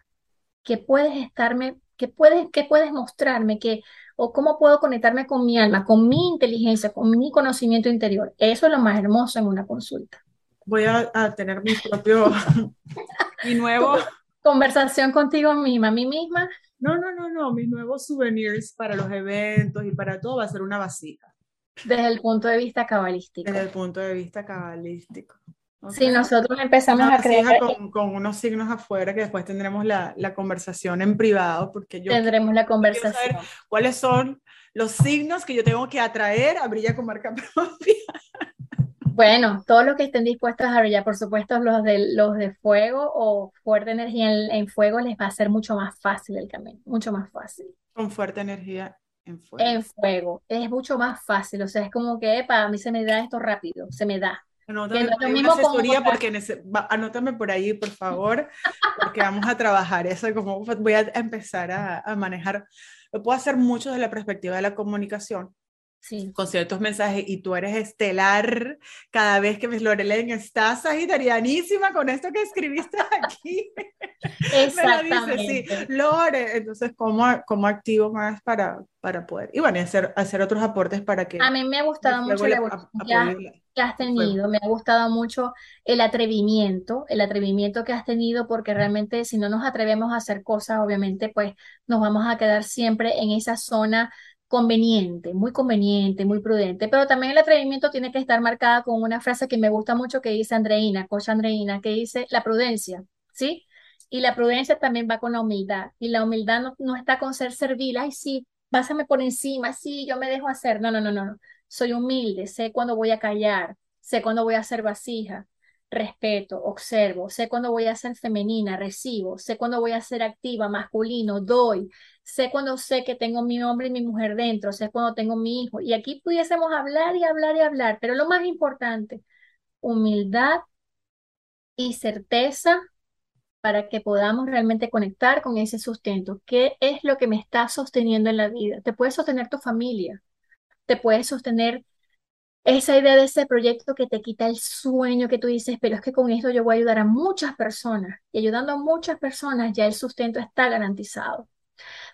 Que puedes estarme, que puedes, que puedes mostrarme, que o cómo puedo conectarme con mi alma, con mi inteligencia, con mi conocimiento interior. Eso es lo más hermoso en una consulta. Voy a, tener mi propio, (laughs) mi nuevo... Conversación contigo misma, mí misma. No, no, no, no, mis nuevos souvenirs para los eventos y para todo va a ser una vasija. Desde el punto de vista cabalístico. Desde el punto de vista cabalístico. Sí, nosotros empezamos a crear. Con, con, unos signos afuera que después tendremos la, la conversación en privado, porque yo. Tendremos la conversación. ¿Cuáles son los signos que yo tengo que atraer a Brilla con marca (laughs) propia? Bueno, todos los que estén dispuestos a brillar, por supuesto, los de, los de fuego o fuerte energía en, en fuego les va a ser mucho más fácil el camino, mucho más fácil. Con fuerte energía en fuego. En fuego, es mucho más fácil, o sea, es como que, para mí se me da esto rápido, se me da. Anótame por una asesoría porque anótame por ahí, por favor, porque vamos a trabajar eso, como voy a empezar a, a manejar. Lo puedo hacer mucho desde la perspectiva de la comunicación, con ciertos mensajes y tú eres estelar cada vez que me Lorelen está sagitarianísima con esto que escribiste (laughs) aquí. Exactamente. sí, Lore, entonces ¿cómo, cómo activo más para, para poder, y bueno, hacer, hacer otros aportes para que... A mí me ha gustado mucho la evolución que has tenido, me ha gustado mucho el atrevimiento, el atrevimiento que has tenido, porque realmente si no nos atrevemos a hacer cosas, obviamente pues nos vamos a quedar siempre en esa zona conveniente, muy conveniente, muy prudente, pero también el atrevimiento tiene que estar marcada con una frase que me gusta mucho que dice Andreina, coach Andreina, que dice la prudencia, ¿sí? Y la prudencia también va con la humildad, y la humildad no, no está con ser servil, ay, sí, pásame por encima, sí, yo me dejo hacer, no, no, no, no, soy humilde, sé cuándo voy a callar, sé cuándo voy a hacer vasija, respeto, observo, sé cuándo voy a ser femenina, recibo, sé cuándo voy a ser activa, masculino, doy, sé cuando sé que tengo mi hombre y mi mujer dentro, sé cuando tengo mi hijo. Y aquí pudiésemos hablar y hablar y hablar, pero lo más importante, humildad y certeza para que podamos realmente conectar con ese sustento. ¿Qué es lo que me está sosteniendo en la vida? Te puede sostener tu familia, te puede sostener esa idea de ese proyecto que te quita el sueño que tú dices, pero es que con esto yo voy a ayudar a muchas personas y ayudando a muchas personas ya el sustento está garantizado.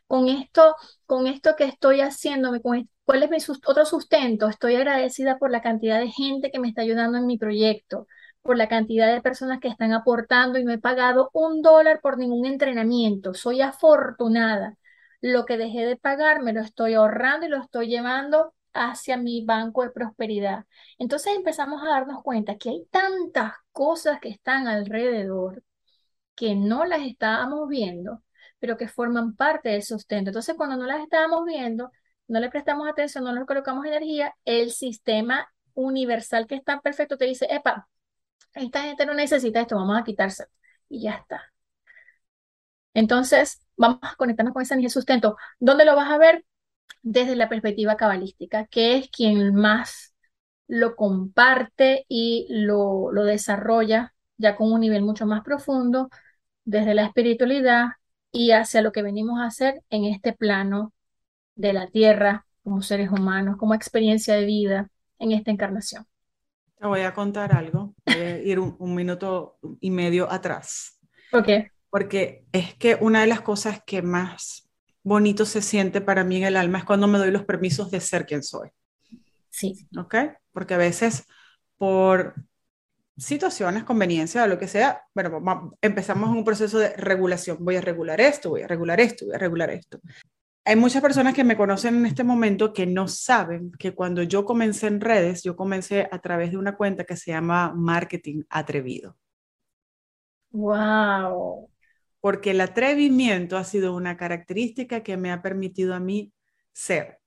Con esto, con esto que estoy haciendo, ¿cuál es mi otro sustento? Estoy agradecida por la cantidad de gente que me está ayudando en mi proyecto, por la cantidad de personas que están aportando y no he pagado un dólar por ningún entrenamiento. Soy afortunada. Lo que dejé de pagar me lo estoy ahorrando y lo estoy llevando hacia mi banco de prosperidad. Entonces empezamos a darnos cuenta que hay tantas cosas que están alrededor que no las estábamos viendo, pero que forman parte del sustento. Entonces cuando no las estábamos viendo, no le prestamos atención, no le colocamos energía, el sistema universal que está perfecto te dice, epa, esta gente no necesita esto, vamos a quitárselo. Y ya está. Entonces, vamos a conectarnos con esa energía de sustento. ¿Dónde lo vas a ver? Desde la perspectiva cabalística, que es quien más lo comparte y lo, lo desarrolla ya con un nivel mucho más profundo desde la espiritualidad y hacia lo que venimos a hacer en este plano de la tierra como seres humanos, como experiencia de vida en esta encarnación. Te voy a contar algo, voy a ir un, un minuto y medio atrás. ¿Por qué? Porque es que una de las cosas que más bonito se siente para mí en el alma es cuando me doy los permisos de ser quien soy. Sí. ¿Ok? Porque a veces por situaciones, conveniencia o lo que sea, bueno, empezamos un proceso de regulación. Voy a regular esto, voy a regular esto, voy a regular esto. Hay muchas personas que me conocen en este momento que no saben que cuando yo comencé en redes, yo comencé a través de una cuenta que se llama Marketing Atrevido. Wow porque el atrevimiento ha sido una característica que me ha permitido a mí ser,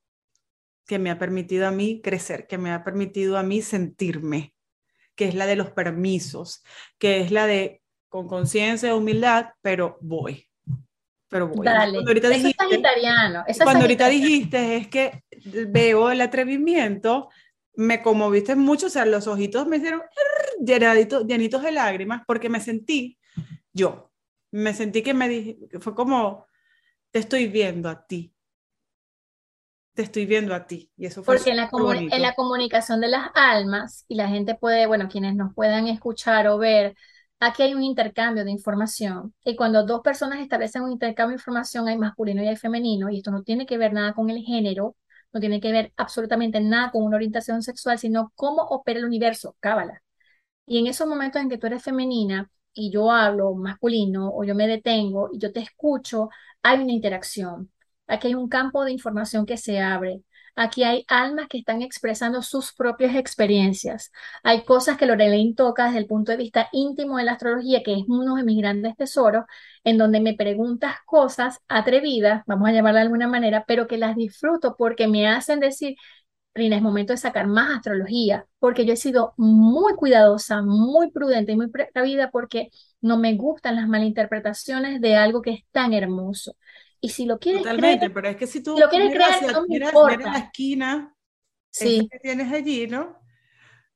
que me ha permitido a mí crecer, que me ha permitido a mí sentirme, que es la de los permisos, que es la de con conciencia, humildad, pero voy. Pero voy. Dale. Cuando ahorita Eso dijiste, es cuando ahorita dijiste es que veo el atrevimiento, me conmoviste mucho, o sea, los ojitos me hicieron llenaditos, llenitos de lágrimas porque me sentí yo, me sentí que me dije, fue como, te estoy viendo a ti. Te estoy viendo a ti. Y eso fue Porque en la, en la comunicación de las almas, y la gente puede, bueno, quienes nos puedan escuchar o ver, aquí hay un intercambio de información. Y cuando dos personas establecen un intercambio de información, hay masculino y hay femenino, y esto no tiene que ver nada con el género, no tiene que ver absolutamente nada con una orientación sexual, sino cómo opera el universo, cábala. Y en esos momentos en que tú eres femenina, y yo hablo masculino o yo me detengo y yo te escucho, hay una interacción. Aquí hay un campo de información que se abre. Aquí hay almas que están expresando sus propias experiencias. Hay cosas que Lorelaine toca desde el punto de vista íntimo de la astrología, que es uno de mis grandes tesoros, en donde me preguntas cosas atrevidas, vamos a llamarla de alguna manera, pero que las disfruto porque me hacen decir, Rina, es momento de sacar más astrología, porque yo he sido muy cuidadosa, muy prudente y muy precavida porque no me gustan las malinterpretaciones de algo que es tan hermoso. Y si lo quieres Totalmente, pero es que si tú lo quieres creer, no me importa. la esquina sí. que tienes allí, ¿no?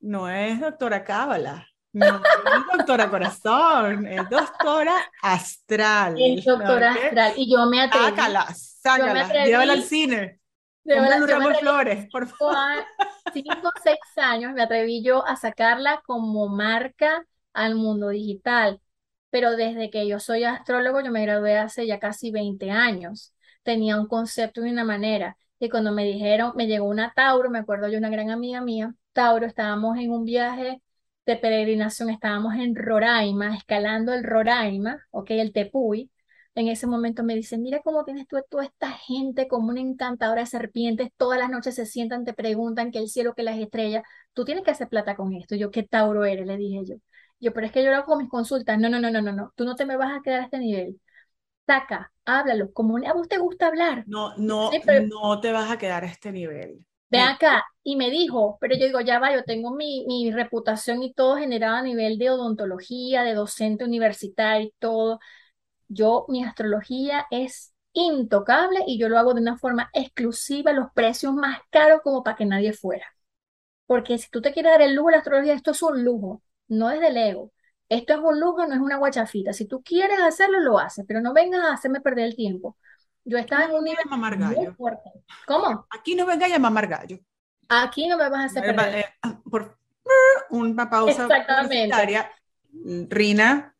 No es doctora Cábala, no es (laughs) doctora corazón, es doctora astral. Es doctora astral. Y yo me atreví. Sácala, sácala, llévala al cine. Llévala, flores, por favor. Cinco o seis años me atreví yo a sacarla como marca al mundo digital pero desde que yo soy astrólogo, yo me gradué hace ya casi 20 años. Tenía un concepto y una manera. Y cuando me dijeron, me llegó una Tauro, me acuerdo yo, una gran amiga mía, Tauro, estábamos en un viaje de peregrinación, estábamos en Roraima, escalando el Roraima, ok, el Tepuy. En ese momento me dicen, mira cómo tienes tú toda esta gente como una encantadora de serpientes, todas las noches se sientan, te preguntan que el cielo, que las estrellas, tú tienes que hacer plata con esto. Yo, ¿qué Tauro eres? Le dije yo. Yo, pero es que yo lo hago con mis consultas. No, no, no, no, no, no. Tú no te me vas a quedar a este nivel. Saca, háblalo. Como a vos te gusta hablar. No, no, no te vas a quedar a este nivel. Ve acá. Y me dijo, pero yo digo, ya va, yo tengo mi, mi reputación y todo generado a nivel de odontología, de docente universitario y todo. Yo, mi astrología es intocable y yo lo hago de una forma exclusiva, los precios más caros como para que nadie fuera. Porque si tú te quieres dar el lujo de la astrología, esto es un lujo no es del ego. Esto es un lujo, no es una guachafita. Si tú quieres hacerlo, lo haces, pero no vengas a hacerme perder el tiempo. Yo estaba en un nivel muy fuerte. ¿Cómo? Aquí no venga a mamar gallo. Aquí no me vas a hacer perder. Eh, por una pausa publicitaria. Rina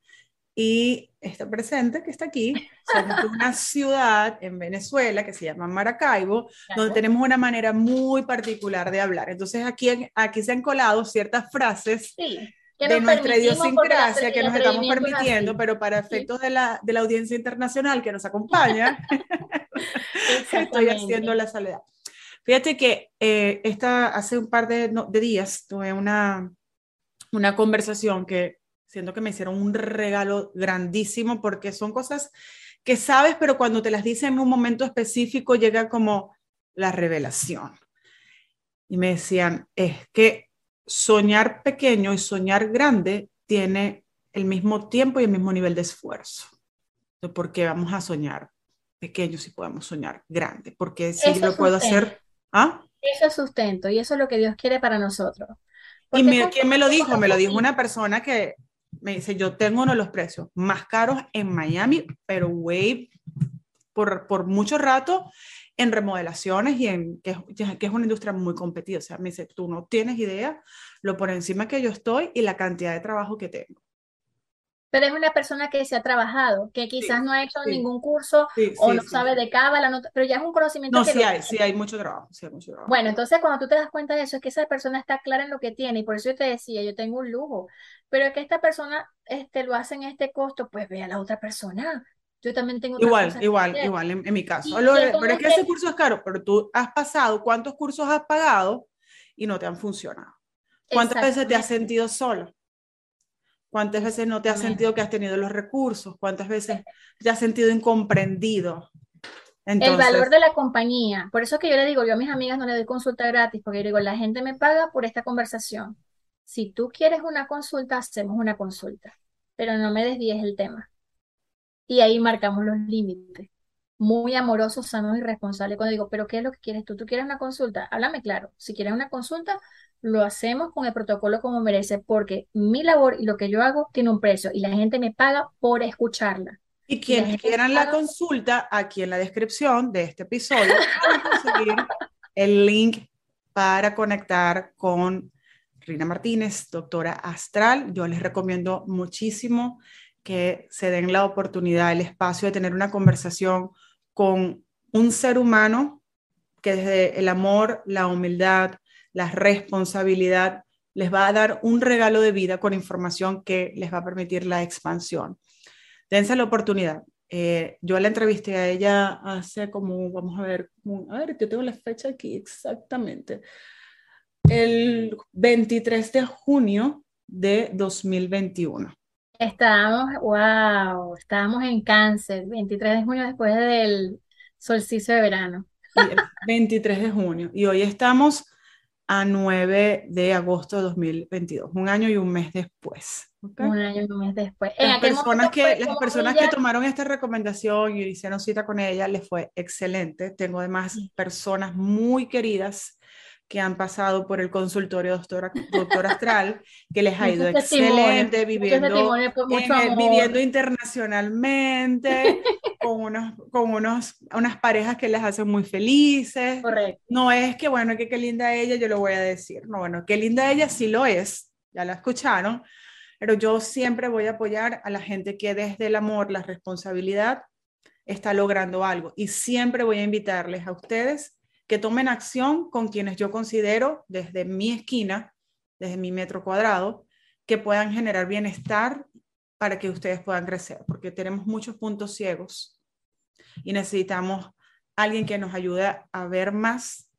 y está presente, que está aquí, somos una ciudad en Venezuela que se llama Maracaibo, donde tenemos una manera muy particular de hablar. Entonces aquí, aquí se han colado ciertas frases sí de nuestra idiosincrasia que nos estamos permitiendo, pero para efectos de, la, de la audiencia internacional que nos acompaña, (laughs) estoy haciendo la soledad. Fíjate que eh, esta, hace un par de, de, días tuve una, una conversación que siento que me hicieron un regalo grandísimo porque son cosas que sabes, pero cuando te las dicen en un momento específico llega como la revelación. Y me decían, es que soñar pequeño y soñar grande tiene el mismo tiempo y el mismo nivel de esfuerzo. ¿Por qué vamos a soñar pequeño si podemos soñar grande? Porque si yo lo puedo hacer... ¿ah? Eso es sustento y eso es lo que Dios quiere para nosotros. y mira, ¿quién me lo dijo? Me lo dijo una persona que me dice, yo tengo uno de los precios más caros en Miami, pero güey, por, por mucho rato en remodelaciones y en que, que, es una industria muy competida. O sea, me dice, tú no tienes idea lo por encima que yo estoy y la cantidad de trabajo que tengo. Pero es una persona que se ha trabajado, que quizás no ha hecho ningún curso o no sabe de cábala, pero ya es un conocimiento. No, sí hay, sí hay mucho trabajo, sí hay mucho trabajo. Bueno, entonces cuando tú te das cuenta de eso, es que esa persona está clara en lo que tiene y por eso yo te decía, yo tengo un lujo, pero que esta persona este, lo hace en este costo, pues ve a la otra persona, yo también tengo Igual, igual, igual, en, mi caso. pero es que ese curso es caro, pero tú has pasado, ¿cuántos cursos has pagado y no te han funcionado? ¿Cuántas veces te has sentido solo? ¿Cuántas veces no te has sentido que has tenido los recursos? ¿Cuántas veces te has sentido incomprendido? el valor de la compañía. Por eso que yo le digo, yo a mis amigas no le doy consulta gratis, porque yo digo, la gente me paga por esta conversación. Si tú quieres una consulta, hacemos una consulta, pero no me desvíes el tema y ahí marcamos los límites. Muy amorosos, sanos y responsables. Cuando digo, pero ¿qué es lo que quieres tú? ¿Tú quieres una consulta? Háblame claro. Si quieres una consulta, lo hacemos con el protocolo como merece, porque mi labor y lo que yo hago tiene un precio y la gente me paga por escucharla. Y quienes quieran la consulta, aquí en la descripción de este episodio, van a (laughs) conseguir el link para conectar con Rina Martínez, doctora astral. Yo les recomiendo muchísimo que se den la oportunidad, el espacio de tener una conversación con un ser humano que desde el amor, la humildad, la responsabilidad, les va a dar un regalo de vida con información que les va a permitir la expansión. Dense la oportunidad. Eh, yo la entrevisté a ella hace como, vamos a ver, a ver, yo tengo la fecha aquí exactamente, el 23 de junio de 2021. Estábamos, wow, estábamos en cáncer, 23 de junio después del solsticio de verano. 23 de junio. Y hoy estamos a 9 de agosto de 2022, un año y un mes después. Un año y un mes después. Las personas, que, las personas que tomaron esta recomendación y hicieron cita con ella, les fue excelente. Tengo además personas muy queridas que han pasado por el consultorio doctor, doctor Astral, que les ha ido excelente, viviendo, viviendo internacionalmente, con, unos, con unos, unas parejas que les hacen muy felices. Correcto. No es que, bueno, que qué linda ella, yo lo voy a decir. No, bueno, qué linda ella sí lo es, ya la escucharon, pero yo siempre voy a apoyar a la gente que desde el amor, la responsabilidad, está logrando algo. Y siempre voy a invitarles a ustedes que tomen acción con quienes yo considero desde mi esquina, desde mi metro cuadrado, que puedan generar bienestar para que ustedes puedan crecer, porque tenemos muchos puntos ciegos y necesitamos alguien que nos ayude a ver más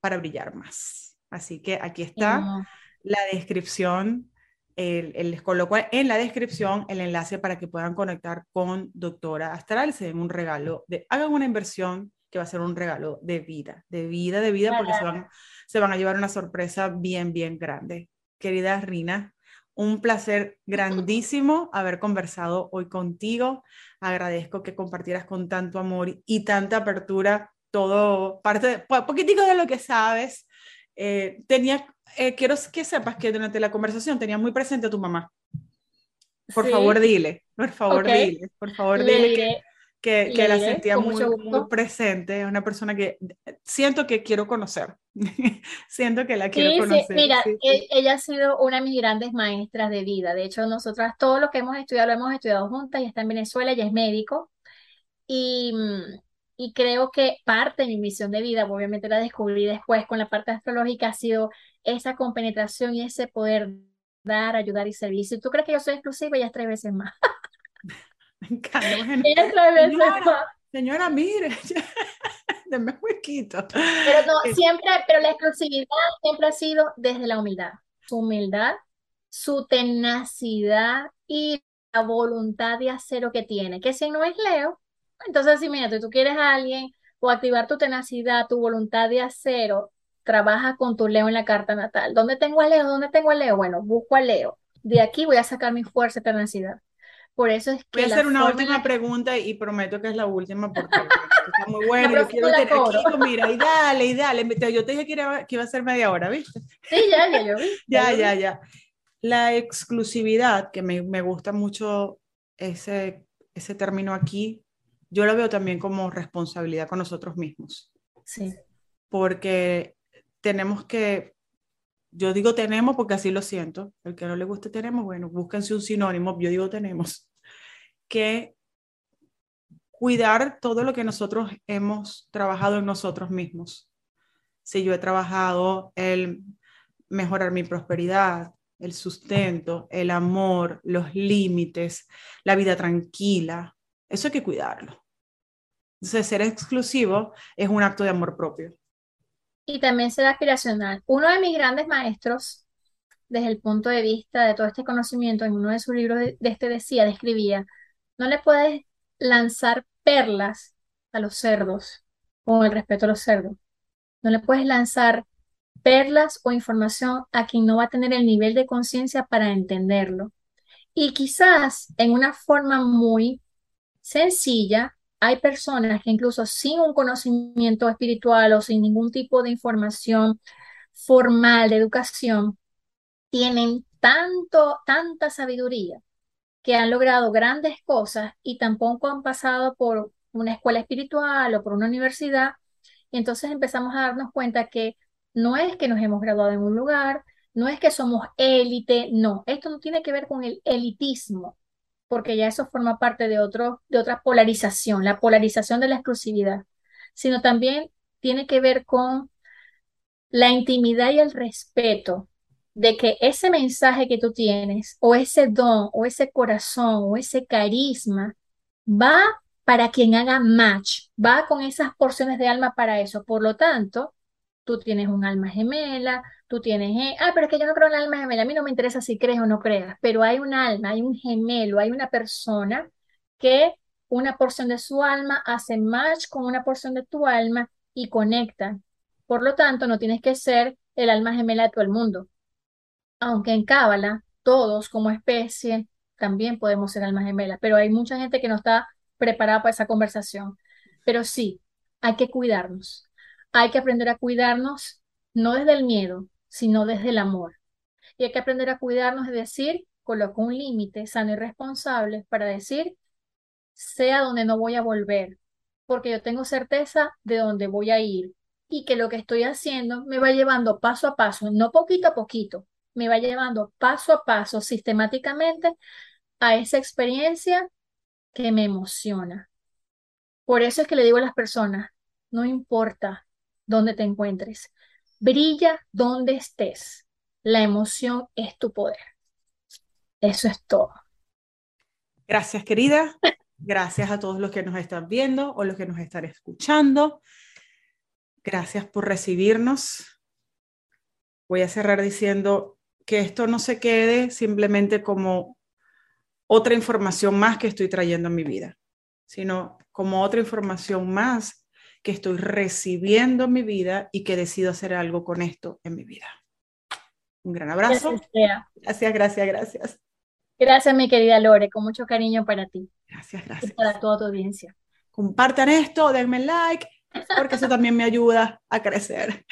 para brillar más. Así que aquí está la descripción, les coloco en la descripción el enlace para que puedan conectar con Doctora Astral, se den un regalo, de, hagan una inversión que va a ser un regalo de vida, de vida, de vida, porque se van, se van a llevar una sorpresa bien, bien grande. Querida Rina, un placer grandísimo haber conversado hoy contigo. Agradezco que compartieras con tanto amor y tanta apertura todo, parte, pues, poquitico de lo que sabes. Eh, tenía, eh, quiero que sepas que durante la conversación tenía muy presente a tu mamá. Por favor, dile, por favor, dile, por favor, dile que, que, que la sentía muy, muy presente, una persona que siento que quiero conocer, (laughs) siento que la quiero conocer. Sí, mira, e, ella ha sido una de mis grandes maestras de vida, de hecho nosotras todo lo que hemos estudiado lo hemos estudiado juntas, ella está en Venezuela, ella es médico y, y creo que parte de mi misión de vida, obviamente la descubrí después con la parte astrológica, ha sido esa compenetración y ese poder dar, ayudar y servir. Si tú crees que yo soy exclusiva, ella es tres veces más. (laughs) (laughs) Me encanta. señora, señora, mire, (laughs) denme un huequito. Pero no, siempre, pero la exclusividad siempre ha sido desde la humildad. Su humildad, su tenacidad y la voluntad de hacer lo que tiene. Que si no es Leo, entonces si mira, tú quieres a alguien o activar tu tenacidad, tu voluntad de acero, trabaja con tu Leo en la carta natal. ¿Dónde tengo a Leo? ¿Dónde tengo a Leo? Bueno, busco a Leo. De aquí voy a sacar mi fuerza y tenacidad. Por eso es que. Voy a hacer una última pregunta y prometo que es la última porque (laughs) está muy bueno. yo quiero tener aquí, mira, y dale, y dale. (laughs) Yo te dije que iba, que iba a ser media hora, ¿viste? Sí, ya, ya, yo vi. ya, ya, ya. La exclusividad, que me, me gusta mucho ese, ese término aquí, yo lo veo también como responsabilidad con nosotros mismos. Sí. Porque tenemos que yo digo tenemos porque así lo siento. El que no le guste tenemos, bueno, búsquense un sinónimo. Yo digo tenemos que cuidar todo lo que nosotros hemos trabajado en nosotros mismos. Si yo he trabajado el mejorar mi prosperidad, el sustento, el amor, los límites, la vida tranquila, eso hay que cuidarlo. Entonces, ser exclusivo es un acto de amor propio. Y también ser aspiracional. Uno de mis grandes maestros, desde el punto de vista de todo este conocimiento, en uno de sus libros de, este decía, describía, no le puedes lanzar perlas a los cerdos, con el respeto a los cerdos. No le puedes lanzar perlas o información a quien no va a tener el nivel de conciencia para entenderlo. Y quizás en una forma muy sencilla, hay personas que incluso sin un conocimiento espiritual o sin ningún tipo de información formal de educación, tienen tanto, tanta sabiduría que han logrado grandes cosas y tampoco han pasado por una escuela espiritual o por una universidad. Y entonces empezamos a darnos cuenta que no es que nos hemos graduado en un lugar, no es que somos élite, no, esto no tiene que ver con el elitismo, porque ya eso forma parte de, otro, de otra polarización, la polarización de la exclusividad, sino también tiene que ver con la intimidad y el respeto de que ese mensaje que tú tienes, o ese don, o ese corazón, o ese carisma, va para quien haga match, va con esas porciones de alma para eso. Por lo tanto, tú tienes un alma gemela, tú tienes, eh, ah, pero es que yo no creo en el alma gemela, a mí no me interesa si crees o no creas, pero hay un alma, hay un gemelo, hay una persona que una porción de su alma hace match con una porción de tu alma y conecta. Por lo tanto, no tienes que ser el alma gemela de todo el mundo. Aunque en Cábala, todos como especie también podemos ser alma gemela, pero hay mucha gente que no está preparada para esa conversación. Pero sí, hay que cuidarnos. Hay que aprender a cuidarnos no desde el miedo, sino desde el amor. Y hay que aprender a cuidarnos de decir, coloco un límite sano y responsable para decir, sea donde no voy a volver, porque yo tengo certeza de dónde voy a ir y que lo que estoy haciendo me va llevando paso a paso, no poquito a poquito, me va llevando paso a paso sistemáticamente a esa experiencia que me emociona. Por eso es que le digo a las personas, no importa dónde te encuentres, brilla donde estés. La emoción es tu poder. Eso es todo. Gracias, querida. Gracias a todos los que nos están viendo o los que nos están escuchando. Gracias por recibirnos. Voy a cerrar diciendo que esto no se quede simplemente como otra información más que estoy trayendo en mi vida, sino como otra información más que estoy recibiendo en mi vida y que decido hacer algo con esto en mi vida. Un gran abrazo. Gracias, gracias, gracias. Gracias, mi querida Lore, con mucho cariño para ti. Gracias, gracias. Y para toda tu audiencia. Compartan esto, denme like, porque eso también me ayuda a crecer.